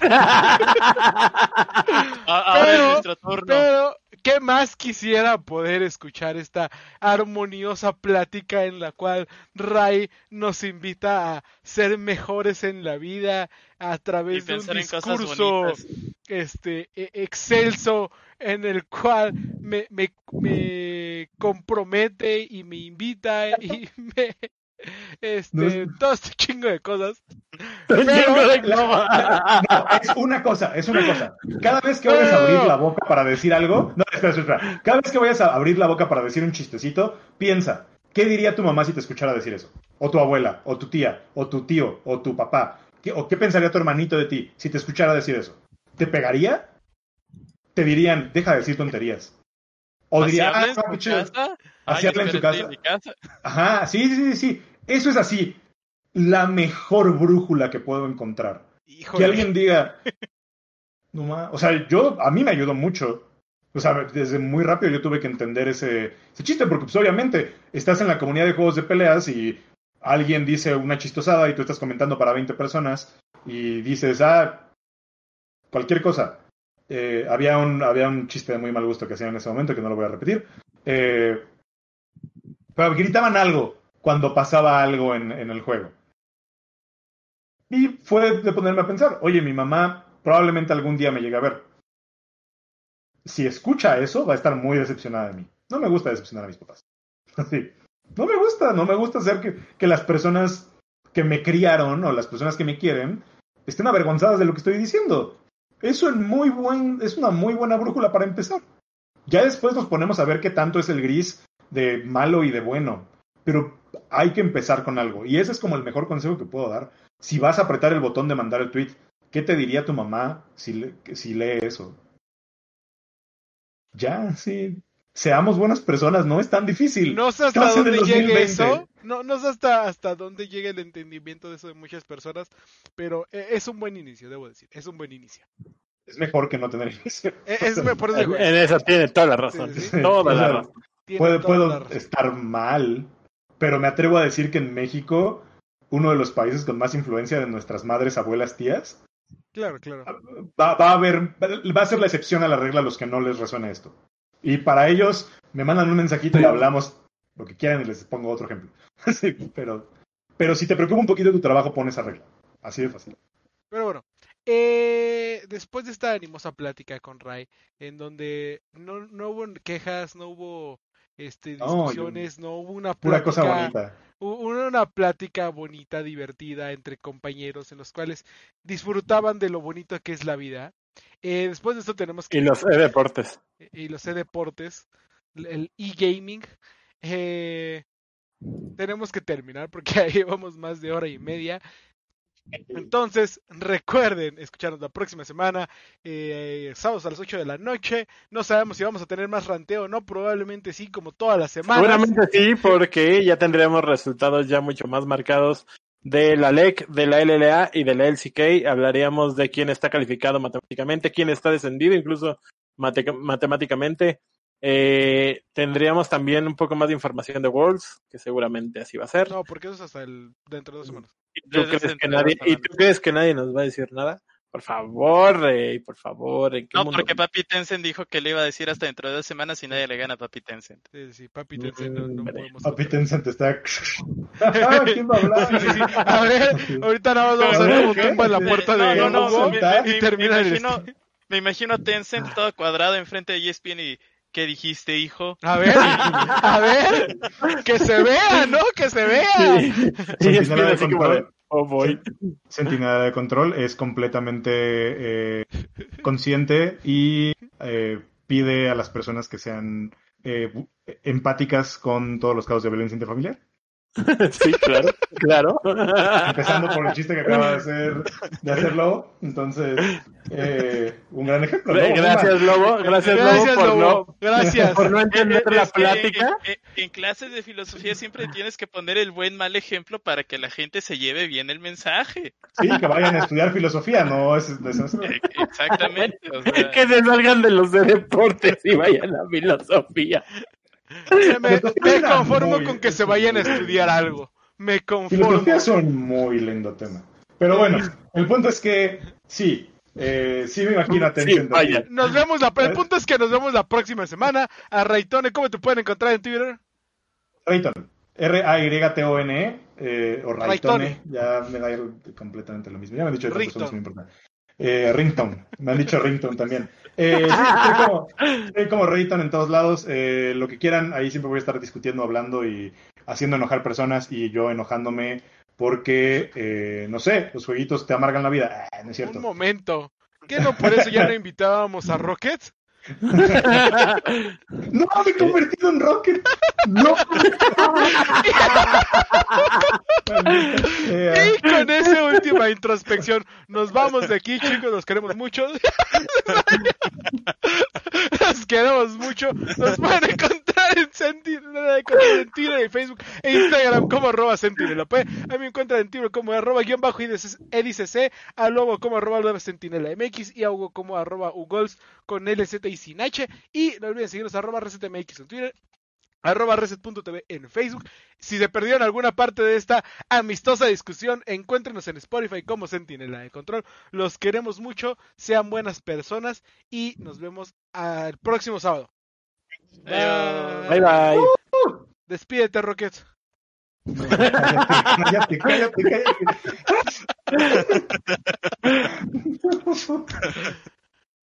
Ahora es nuestro turno. Pero, ¿qué más quisiera poder escuchar esta armoniosa plática en la cual Ray nos invita a ser mejores en la vida a través de un discurso este e, excelso en el cual me, me, me compromete y me invita y me este, todo este chingo de cosas. Pero, es una cosa, es una cosa. Cada vez que vayas a abrir la boca para decir algo, no, espera, espera. Cada vez que vayas a abrir la boca para decir un chistecito, piensa, ¿qué diría tu mamá si te escuchara decir eso? O tu abuela, o tu tía, o tu tío, o tu papá. ¿O qué pensaría tu hermanito de ti si te escuchara decir eso? ¿Te pegaría? Te dirían, deja de decir tonterías. O diría, ah, en casa? en su casa. Ajá, sí, sí, sí. Eso es así. La mejor brújula que puedo encontrar. Que alguien diga. No o sea, yo, a mí me ayudó mucho. O sea, desde muy rápido yo tuve que entender ese, ese chiste, porque pues obviamente estás en la comunidad de juegos de peleas y alguien dice una chistosada y tú estás comentando para 20 personas y dices, ah, cualquier cosa. Eh, había, un, había un chiste de muy mal gusto que hacían en ese momento, que no lo voy a repetir. Eh, pero gritaban algo cuando pasaba algo en, en el juego. Y fue de ponerme a pensar, oye, mi mamá probablemente algún día me llegue a ver. Si escucha eso, va a estar muy decepcionada de mí. No me gusta decepcionar a mis papás. Así. No me gusta, no me gusta hacer que, que las personas que me criaron o las personas que me quieren estén avergonzadas de lo que estoy diciendo. Eso es, muy buen, es una muy buena brújula para empezar. Ya después nos ponemos a ver qué tanto es el gris de malo y de bueno. Pero hay que empezar con algo. Y ese es como el mejor consejo que puedo dar. Si vas a apretar el botón de mandar el tweet, ¿qué te diría tu mamá si, si lee eso? Ya, sí. Seamos buenas personas, no es tan difícil. No sé hasta dónde llegue eso. No, no sé hasta, hasta dónde llegue el entendimiento de eso de muchas personas, pero e, es un buen inicio, debo decir. Es un buen inicio. Es mejor que no tener inicio. E, es, mejor En eso tiene toda la razón. Toda la razón. Puedo estar mal, pero me atrevo a decir que en México, uno de los países con más influencia de nuestras madres, abuelas, tías, Claro, claro. Va, va, a haber, va a ser la excepción a la regla a los que no les resuena esto. Y para ellos, me mandan un mensajito y hablamos lo que quieran y les pongo otro ejemplo. sí, pero, pero si te preocupa un poquito tu trabajo, pon esa regla. Así de fácil. Pero bueno, eh, después de esta animosa plática con Ray, en donde no, no hubo quejas, no hubo este, discusiones, no, hubo una pura cosa bonita una plática bonita, divertida entre compañeros en los cuales disfrutaban de lo bonito que es la vida. Eh, después de esto tenemos que... Y los e-deportes. Y los e-deportes, el e-gaming. Eh, tenemos que terminar porque ya llevamos más de hora y media. Entonces, recuerden escucharnos la próxima semana, eh, sábados a las 8 de la noche. No sabemos si vamos a tener más ranteo o no, probablemente sí, como todas las semanas. Seguramente sí, porque ya tendremos resultados ya mucho más marcados de la LEC, de la LLA y de la LCK. Hablaríamos de quién está calificado matemáticamente, quién está descendido, incluso matemáticamente. Eh, tendríamos también un poco más de información de Worlds, que seguramente así va a ser. No, porque eso es hasta el, dentro de dos semanas. ¿Y tú, crees que, nadie, ¿y tú crees que nadie nos va a decir nada? Por favor, Rey, por favor. no, porque Papi Tencent dijo que le iba a decir hasta dentro de dos semanas y nadie le gana a Papi Tencent. Sí, sí, Papi Tencent no, no podemos Papi Tencent está... ¿Quién va a hablar? Sí, sí, A ver, ahorita nada más vamos a ver un tumba en la puerta de no, no, no, y termina me, imagino, me imagino a Tencent todo cuadrado enfrente de ESPN y ¿Qué dijiste, hijo? A ver, a ver, que se vea, ¿no? Que se vea. Sentinela de control. Oh boy. Sentinela de control es completamente eh, consciente y eh, pide a las personas que sean eh, empáticas con todos los casos de violencia interfamiliar. sí, claro, claro. Empezando por el chiste que acaba de hacer, de hacer Lobo. Entonces, eh, un gran ejemplo. Gracias, Lobo. Gracias, Lobo, por no, gracias. por no entender la plática. En, clases de filosofía siempre tienes que poner el buen mal ejemplo para que la gente se lleve bien el mensaje. Sí, que vayan a estudiar filosofía, no es, e, Exactamente. que se salgan de los de deportes y vayan a filosofía. Me, conformo con que se vayan a estudiar algo. Me conformo. Filosofía son muy lindo tema. Pero bueno, el punto es que sí, eh, sí me imagino atención. Nos vemos la, el punto es que nos vemos la próxima semana. A Raytone, ¿cómo te pueden encontrar en Twitter? Raytone. R-A-Y-T-O-N-E eh, o Raytone. Ya me da completamente lo mismo. Ya me han dicho que es muy importante. Eh, ringtone, me han dicho ringtone también. Eh, sí, como, como ringtone en todos lados. Eh, lo que quieran, ahí siempre voy a estar discutiendo, hablando y haciendo enojar personas y yo enojándome porque, eh, no sé, los jueguitos te amargan la vida. Ah, no es cierto. Un momento. ¿Qué no por eso ya no invitábamos a Rocket? No, me he convertido en Rocket. No. y con esa última introspección, nos vamos de aquí, chicos. Los queremos mucho. Los queremos mucho. Nos pueden encontrar en Sentinela en y Facebook e Instagram como arroba Sentinela. A mí me encuentran en Twitter como arroba guion bajo edicc, a luego como arroba Sentinela MX y a Hugo como arroba Ugols con LZ y sin H. Y no olviden seguirnos arroba ResetMX en Twitter, arroba reset.tv en Facebook. Si se perdieron alguna parte de esta amistosa discusión, encuéntrenos en Spotify como Sentinela de Control. Los queremos mucho, sean buenas personas y nos vemos al próximo sábado. Bye bye. despídete, Rocket. cállate, cállate, cállate.